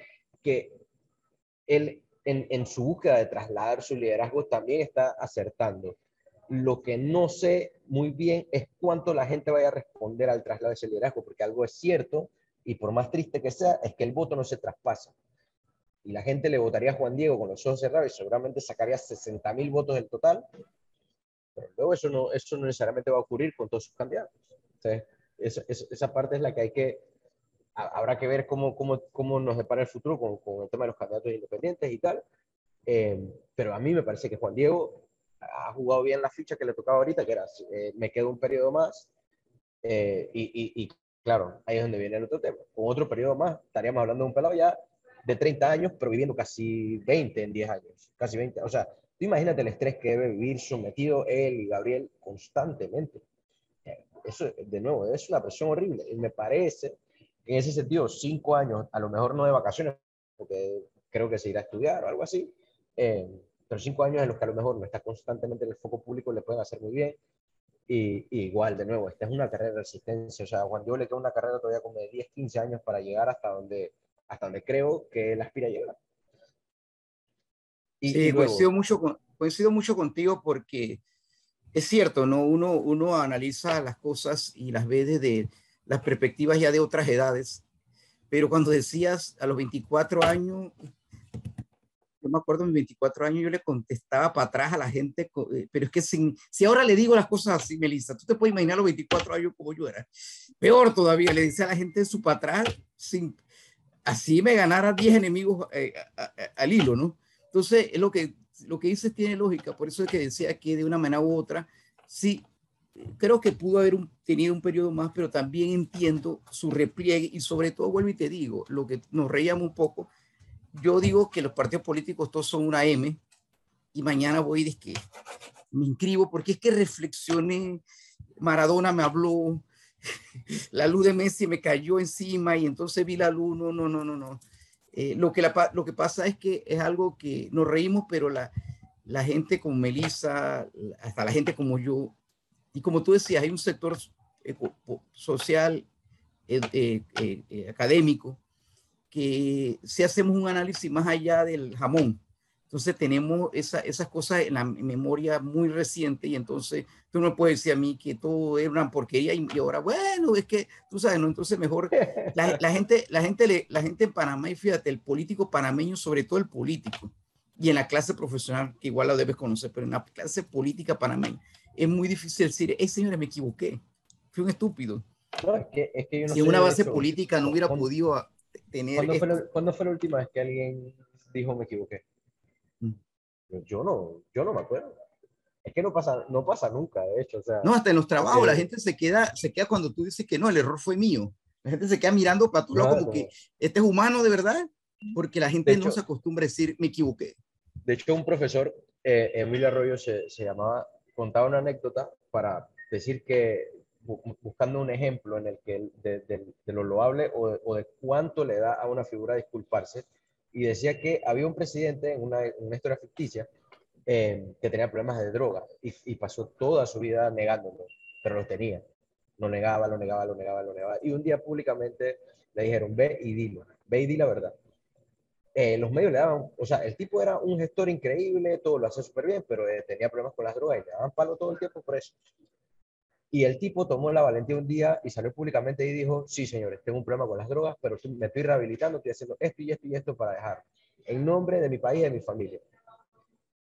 que él en, en, su búsqueda de trasladar su liderazgo también está acertando. Lo que no sé muy bien es cuánto la gente vaya a responder al traslado de ese liderazgo, porque algo es cierto, y por más triste que sea, es que el voto no se traspasa. Y la gente le votaría a Juan Diego con los ojos cerrados y seguramente sacaría 60 mil votos del total, pero luego eso no, eso no necesariamente va a ocurrir con todos sus candidatos. esa, esa, parte es la que hay que, habrá que ver cómo, cómo, cómo nos depara el futuro con, con, el tema de los candidatos independientes y tal. Eh, pero a mí me parece que Juan Diego ha jugado bien la ficha que le tocaba ahorita, que era, eh, me quedo un periodo más, eh, y, y, claro, ahí es donde viene el otro tema. Con otro periodo más, estaríamos hablando de un pelado ya de 30 años, pero viviendo casi 20 en 10 años, casi 20. O sea, tú imagínate el estrés que debe vivir sometido él y Gabriel constantemente. Eso, de nuevo, es una presión horrible. Y me parece que en ese sentido, cinco años, a lo mejor no de vacaciones, porque creo que se irá a estudiar o algo así, eh, pero cinco años en los que a lo mejor no está constantemente en el foco público le pueden hacer muy bien. Y, igual, de nuevo, esta es una carrera de resistencia. O sea, Juan Diego le queda una carrera todavía como de 10, 15 años para llegar hasta donde, hasta donde creo que él aspira a llegar. Y, sí, coincido, mucho coincido mucho contigo porque es cierto, ¿no? Uno, uno analiza las cosas y las ve desde las perspectivas ya de otras edades, pero cuando decías a los 24 años, yo me acuerdo en mis 24 años, yo le contestaba para atrás a la gente, eh, pero es que sin, si ahora le digo las cosas así, Melissa, tú te puedes imaginar a los 24 años como yo era. Peor todavía, le decía a la gente su para atrás, sin, así me ganara 10 enemigos eh, al hilo, ¿no? Entonces, lo que, lo que dices tiene lógica, por eso es que decía que de una manera u otra, sí, creo que pudo haber tenido un periodo más, pero también entiendo su repliegue y sobre todo, vuelvo y te digo, lo que nos reíamos un poco, yo digo que los partidos políticos todos son una M y mañana voy y que me inscribo porque es que reflexioné, Maradona me habló, la luz de Messi me cayó encima y entonces vi la luz, no, no, no, no, no. Eh, lo, que lo que pasa es que es algo que nos reímos, pero la, la gente como Melissa, hasta la gente como yo, y como tú decías, hay un sector social, eh, eh, académico, que si hacemos un análisis más allá del jamón, entonces tenemos esa, esas cosas en la memoria muy reciente y entonces tú no puedes decir a mí que todo era una porquería y, ahora, bueno, es que tú sabes, ¿no? Entonces mejor la, la, gente, la, gente, la gente en Panamá y fíjate, el político panameño, sobre todo el político, y en la clase profesional, que igual la debes conocer, pero en la clase política panameña, es muy difícil decir, hey señores, me equivoqué, fui un estúpido. No, es que, es que yo no si en una base política no hubiera podido ¿Cuándo, fue la, ¿Cuándo, fue la, última vez que alguien dijo me equivoqué? Mm. Yo no, yo no me acuerdo. Es que no pasa, no pasa nunca, de hecho. O sea, no, hasta en los trabajos la gente se queda, se queda cuando tú dices que no, el error fue mío. La gente se queda mirando para tu lado como que este es humano de verdad, porque la gente no se acostumbra a decir me equivoqué. De hecho, un profesor, eh, Emilio Arroyo, se, se llamaba, contaba una anécdota para decir que buscando un ejemplo en el que de, lo loable o de, cuánto le da a una figura disculparse, y decía que había un presidente en una, historia ficticia eh, que tenía problemas de droga y, pasó toda su vida negándolo, pero lo tenía. Lo negaba, lo negaba, lo negaba, lo negaba. Y un día públicamente le dijeron, ve y dilo, ve y di la verdad. Eh, los medios le daban, o sea, el tipo era un gestor increíble, todo lo hacía súper bien, pero eh, tenía problemas con las drogas y le daban palo todo el tiempo por eso. Y el tipo tomó la valentía un día y salió públicamente y dijo, sí, señores, tengo un problema con las drogas, pero me estoy rehabilitando, estoy haciendo esto y esto y esto para dejar, en nombre de mi país y de mi familia.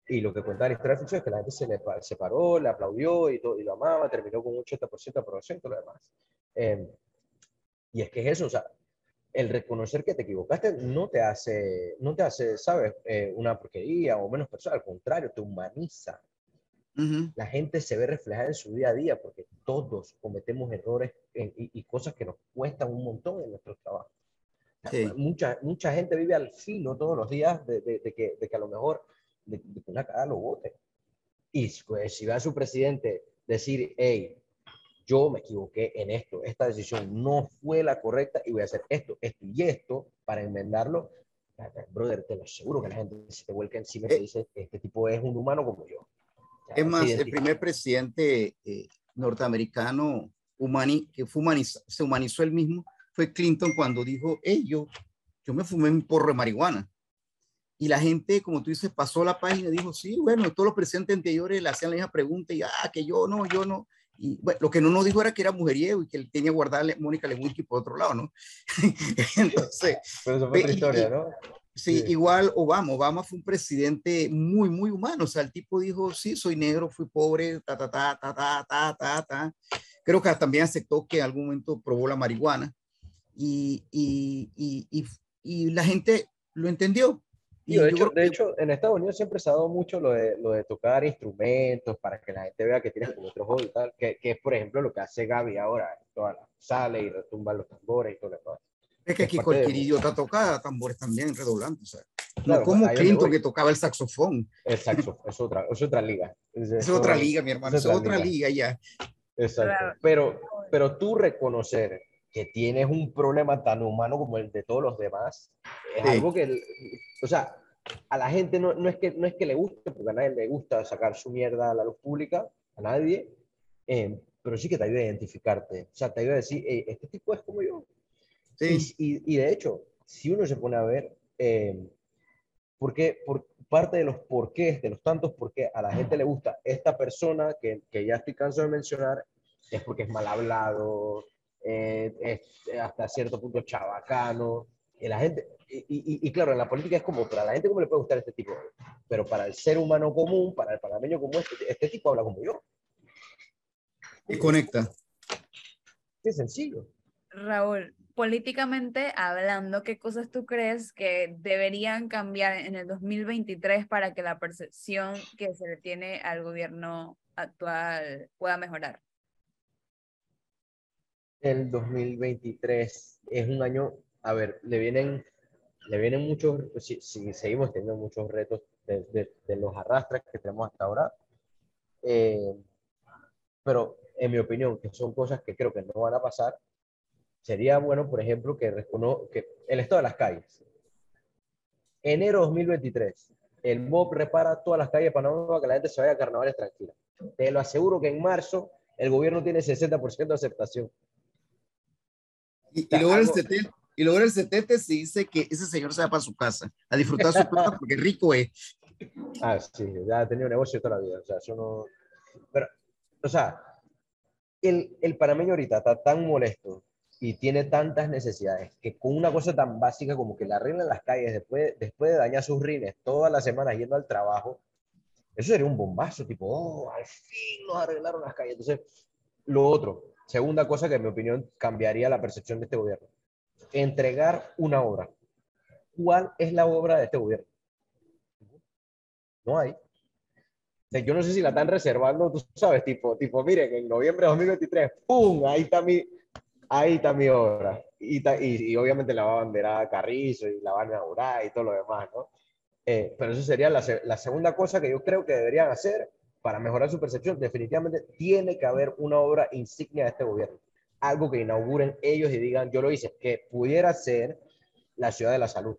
Y lo que cuenta la historia es que la gente se le separó, le aplaudió y, todo, y lo amaba, terminó con un 80% de aprobación y todo lo demás. Em, y es que es eso, o sea, el reconocer que te equivocaste no te hace, no te hace, ¿sabes?, eh, una porquería o menos persona, al contrario, te humaniza la gente se ve reflejada en su día a día porque todos cometemos errores y, cosas que nos cuestan un montón en nuestro trabajo. Mucha, mucha gente vive al filo todos los días de, de, que, de que, a lo mejor de, una cara lo vote. Y pues, si ve a su presidente decir, hey, yo me equivoqué en esto, esta decisión no fue la correcta y voy a hacer esto, esto y esto para enmendarlo, brother, te lo aseguro que la gente se te vuelca encima y te Eh. dice, este tipo es un humano como yo. Es más, el primer presidente eh, norteamericano humani- que fue humaniza- se humanizó él mismo fue Clinton cuando dijo, hey, yo, yo me fumé un porro de marihuana. Y la gente, como tú dices, pasó la página y dijo, sí, bueno, todos los presidentes anteriores le hacían la misma pregunta y, ah, que yo no, yo no. Y bueno, lo que no nos dijo era que era mujeriego y que él tenía guardada Mónica Lewinsky por otro lado, ¿no? Entonces, Pero eso fue otra historia, y- ¿no? Sí, Sí. igual Obama. Obama fue un presidente muy, muy humano. O sea, el tipo dijo, sí, soy negro, fui pobre, ta, ta, ta, ta, ta, ta, ta, ta. Creo que también aceptó que en algún momento probó la marihuana y, y, y, y, y la gente lo entendió. Y de, hecho, de hecho, en Estados Unidos siempre se ha dado mucho lo de, lo de tocar instrumentos para que la gente vea que tienes como otro juego y tal, que, que es, por ejemplo, lo que hace Gaby ahora. Toda la, sale y retumba los tambores y todo lo demás. Es que es aquí parte de- cualquier idiota toca tambores también redoblando. O sea, Claro, no como es Clinton que tocaba el saxofón. Exacto, es otra, es otra liga. Es, Es otra liga, mi hermano. Es otra liga ya. Exacto. Pero, pero tú reconocer que tienes un problema tan humano como el de todos los demás, es Sí. algo que, el- o sea, a la gente no, no, es que, no es que le guste, porque a nadie le gusta sacar su mierda a la luz pública, a nadie, eh, pero sí que te ayuda a identificarte. O sea, te ayuda a decir, "Ey, este tipo es como yo. Sí. Y, y- y de hecho, si uno se pone a ver, eh, ¿por qué? por parte de los porqués, de los tantos por qué a la gente le gusta esta persona que, que ya estoy cansado de mencionar, es porque es mal hablado, eh, es hasta cierto punto chabacano, y la gente, y, y- y claro, en la política es como, para la gente cómo le puede gustar este tipo, pero para el ser humano común, para el panameño común, este, este tipo habla como yo. Y conecta. Qué sencillo. Raúl, políticamente hablando, ¿qué cosas tú crees que deberían cambiar en el 2023 para que la percepción que se le tiene al gobierno actual pueda mejorar? el 2023 es un año, a ver, le vienen, le vienen muchos, si, si seguimos teniendo muchos retos de, de- de los arrastres que tenemos hasta ahora, eh, pero en mi opinión, que son cosas que creo que no van a pasar, sería bueno, por ejemplo, que, que el estado de las calles. Enero 2023, el MOB repara todas las calles de Panamá para que la gente se vaya a carnavales tranquila. Te lo aseguro que en marzo el gobierno tiene 60% de aceptación. Y, y luego el algo- 70, y luego el 70 se dice que ese señor se va para su casa a disfrutar su plata porque rico es. Ah, sí, ya ha tenido negocio toda la vida. O sea, eso no. Pero, o sea, el, el panameño ahorita está tan molesto y tiene tantas necesidades que con una cosa tan básica como que le arreglan las calles después, después de dañar sus rines todas las semanas yendo al trabajo, eso sería un bombazo, tipo, oh, al fin nos arreglaron las calles. Entonces, lo otro, segunda cosa que en mi opinión cambiaría la percepción de este gobierno, entregar una obra. ¿Cuál es la obra de este gobierno? No hay. O sea, yo no sé si la están reservando, tú sabes, tipo, tipo, miren, en noviembre de 2023, ¡pum! Ahí está mi, ahí está mi obra. Y, y, y obviamente la va a banderar a Carrizo y la van a inaugurar y todo lo demás, ¿no? Eh, pero eso sería la, la segunda cosa que yo creo que deberían hacer para mejorar su percepción. Definitivamente tiene que haber una obra insignia de este gobierno. Algo que inauguren ellos y digan, yo lo hice, que pudiera ser la ciudad de la salud.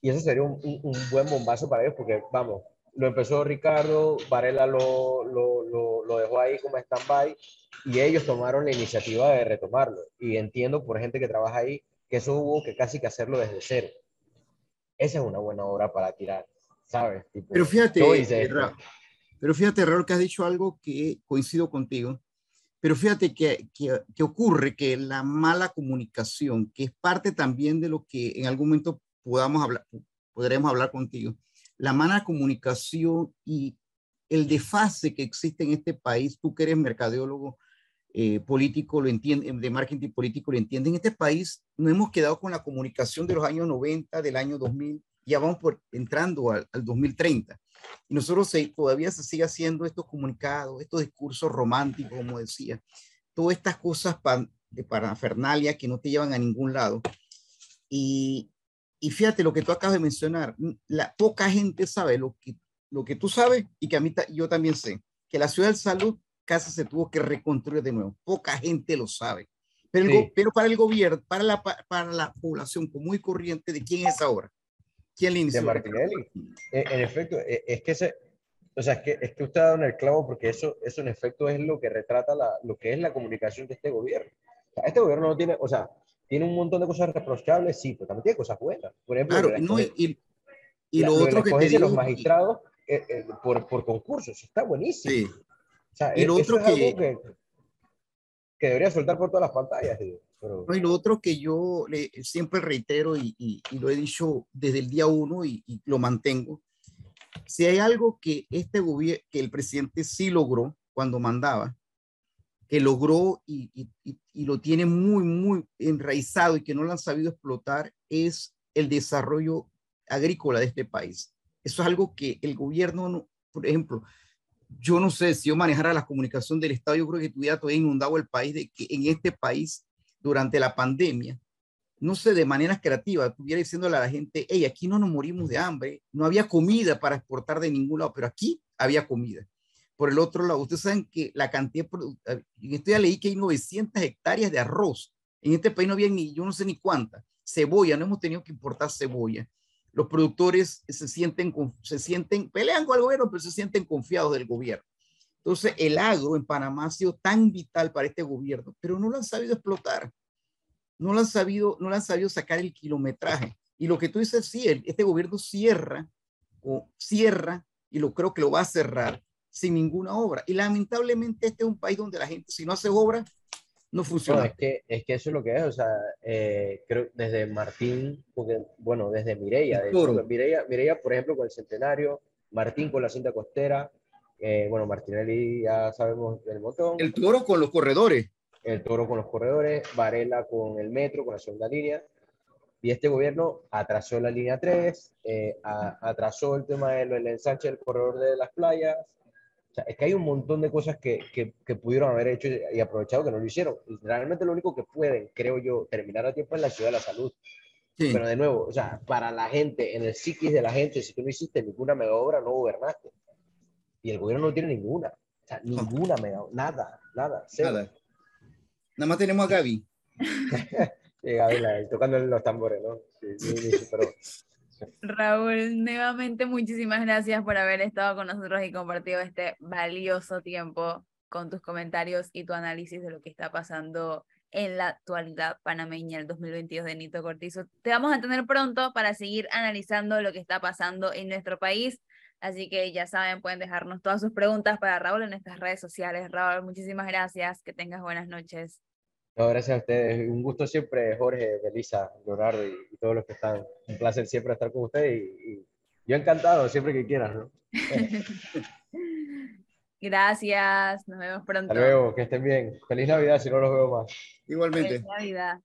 Y eso sería un, un- buen bombazo para ellos porque, vamos, lo empezó Ricardo, Varela lo, lo, ahí como stand-by y ellos tomaron la iniciativa de retomarlo. Y entiendo por gente que trabaja ahí que eso hubo que casi que hacerlo desde cero. Esa es una buena obra para tirar, ¿sabes? Tipo, Pero fíjate. Ra- pero fíjate, Raúl, que has dicho algo que coincido contigo. Pero fíjate que, que, que ocurre que la mala comunicación, que es parte también de lo que en algún momento podamos hablar, podremos hablar contigo, la mala comunicación y el desfase que existe en este país, tú que eres mercadeólogo eh, político, lo entiende, de marketing político, lo entiende, en este país nos hemos quedado con la comunicación de los años 90, del año 2000, ya vamos por, entrando al, al 2030. Y nosotros se, todavía se sigue haciendo estos comunicados, estos discursos románticos, como decía, todas estas cosas pan, de parafernalia que no te llevan a ningún lado. Y, y fíjate lo que tú acabas de mencionar, la poca gente sabe lo que, lo que tú sabes y que a mí ta- yo también sé, que la ciudad de salud casi se tuvo que reconstruir de nuevo. Poca gente lo sabe. Pero, el Sí. pero para el gobierno, para la, pa- para la población común y corriente, ¿de quién es obra? ¿Quién le inició? De Martinelli. Eh, en efecto, eh, es que se, o sea, es que, es que usted ha dado en el clavo porque eso, eso en efecto es lo que retrata la, lo que es la comunicación de este gobierno. O sea, este gobierno no tiene, o sea, tiene un montón de cosas reprochables, sí, pero también tiene cosas buenas. Por ejemplo, claro, no, y, y, lo, otro que te digo, los magistrados eh, eh, por, por concursos, está buenísimo. Sí. O sea, y lo otro es que, que, que, debería soltar por todas las pantallas. Pero... No, y lo otro que yo le, siempre reitero y, y, y, lo he dicho desde el día uno y, lo mantengo, si hay algo que este gobierno, que el presidente sí logró cuando mandaba, que logró y, y, lo tiene muy, muy enraizado y que no lo han sabido explotar, es el desarrollo agrícola de este país. Eso es algo que el gobierno, por ejemplo, yo no sé si yo manejara la comunicación del Estado, yo creo que tuviera todavía inundado el país de que en este país, durante la pandemia, no sé, de manera creativa, estuviera diciéndole a la gente, hey, aquí no nos morimos de hambre, no había comida para exportar de ningún lado, pero aquí había comida. Por el otro lado, ustedes saben que la cantidad, en esto ya leí que hay 900 hectáreas de arroz. En este país no había ni, yo no sé ni cuántas. Cebolla, no hemos tenido que importar cebolla los productores se sienten, se sienten, pelean con el gobierno, pero se sienten confiados del gobierno. Entonces, el agro en Panamá ha sido tan vital para este gobierno, pero no lo han sabido explotar. No lo han sabido, no lo han sabido sacar el kilometraje. Y lo que tú dices, sí, este gobierno cierra o cierra, y lo creo que lo va a cerrar sin ninguna obra. Y lamentablemente este es un país donde la gente, si no hace obra, no funciona. es, que, es que eso es lo que es, o sea, eh, creo desde Martín, porque, bueno, desde Mireia, Mireia, Mireia, por ejemplo, con el centenario, Martín con la cinta costera, eh, bueno, Martinelli ya sabemos del montón. El toro con los corredores. El toro con los corredores, Varela con el metro, con la segunda línea. Y este gobierno atrasó la línea 3, eh, atrasó el tema del ensanche del corredor de las playas, o sea, es que hay un montón de cosas que, que, pudieron haber hecho y aprovechado que no lo hicieron. realmente lo único que pueden, creo yo, terminar a tiempo es la ciudad de la salud. Pero de nuevo, o sea, para la gente, en el psiquis de la gente, si tú no hiciste ninguna mega obra, no gobernaste. Y el gobierno no tiene ninguna. O sea, ninguna mega nada, nada. Nada. Nada más tenemos a Gaby. Gaby tocando los tambores, ¿no? Sí, sí, sí, pero Raúl, nuevamente muchísimas gracias por haber estado con nosotros y compartido este valioso tiempo con tus comentarios y tu análisis de lo que está pasando en la actualidad panameña el 2022 de Nito Cortizo. Te vamos a tener pronto para seguir analizando lo que está pasando en nuestro país. Así que ya saben, pueden dejarnos todas sus preguntas para Raúl en nuestras redes sociales. Raúl, muchísimas gracias. Que tengas buenas noches gracias a ustedes. Un gusto siempre, Jorge, Belisa, Leonardo y, todos los que están. Un placer siempre estar con ustedes y, yo encantado, siempre que quieras. ¿no? gracias, nos vemos pronto. Hasta luego, que estén bien. Feliz Navidad si no los veo más. Igualmente. Feliz Navidad.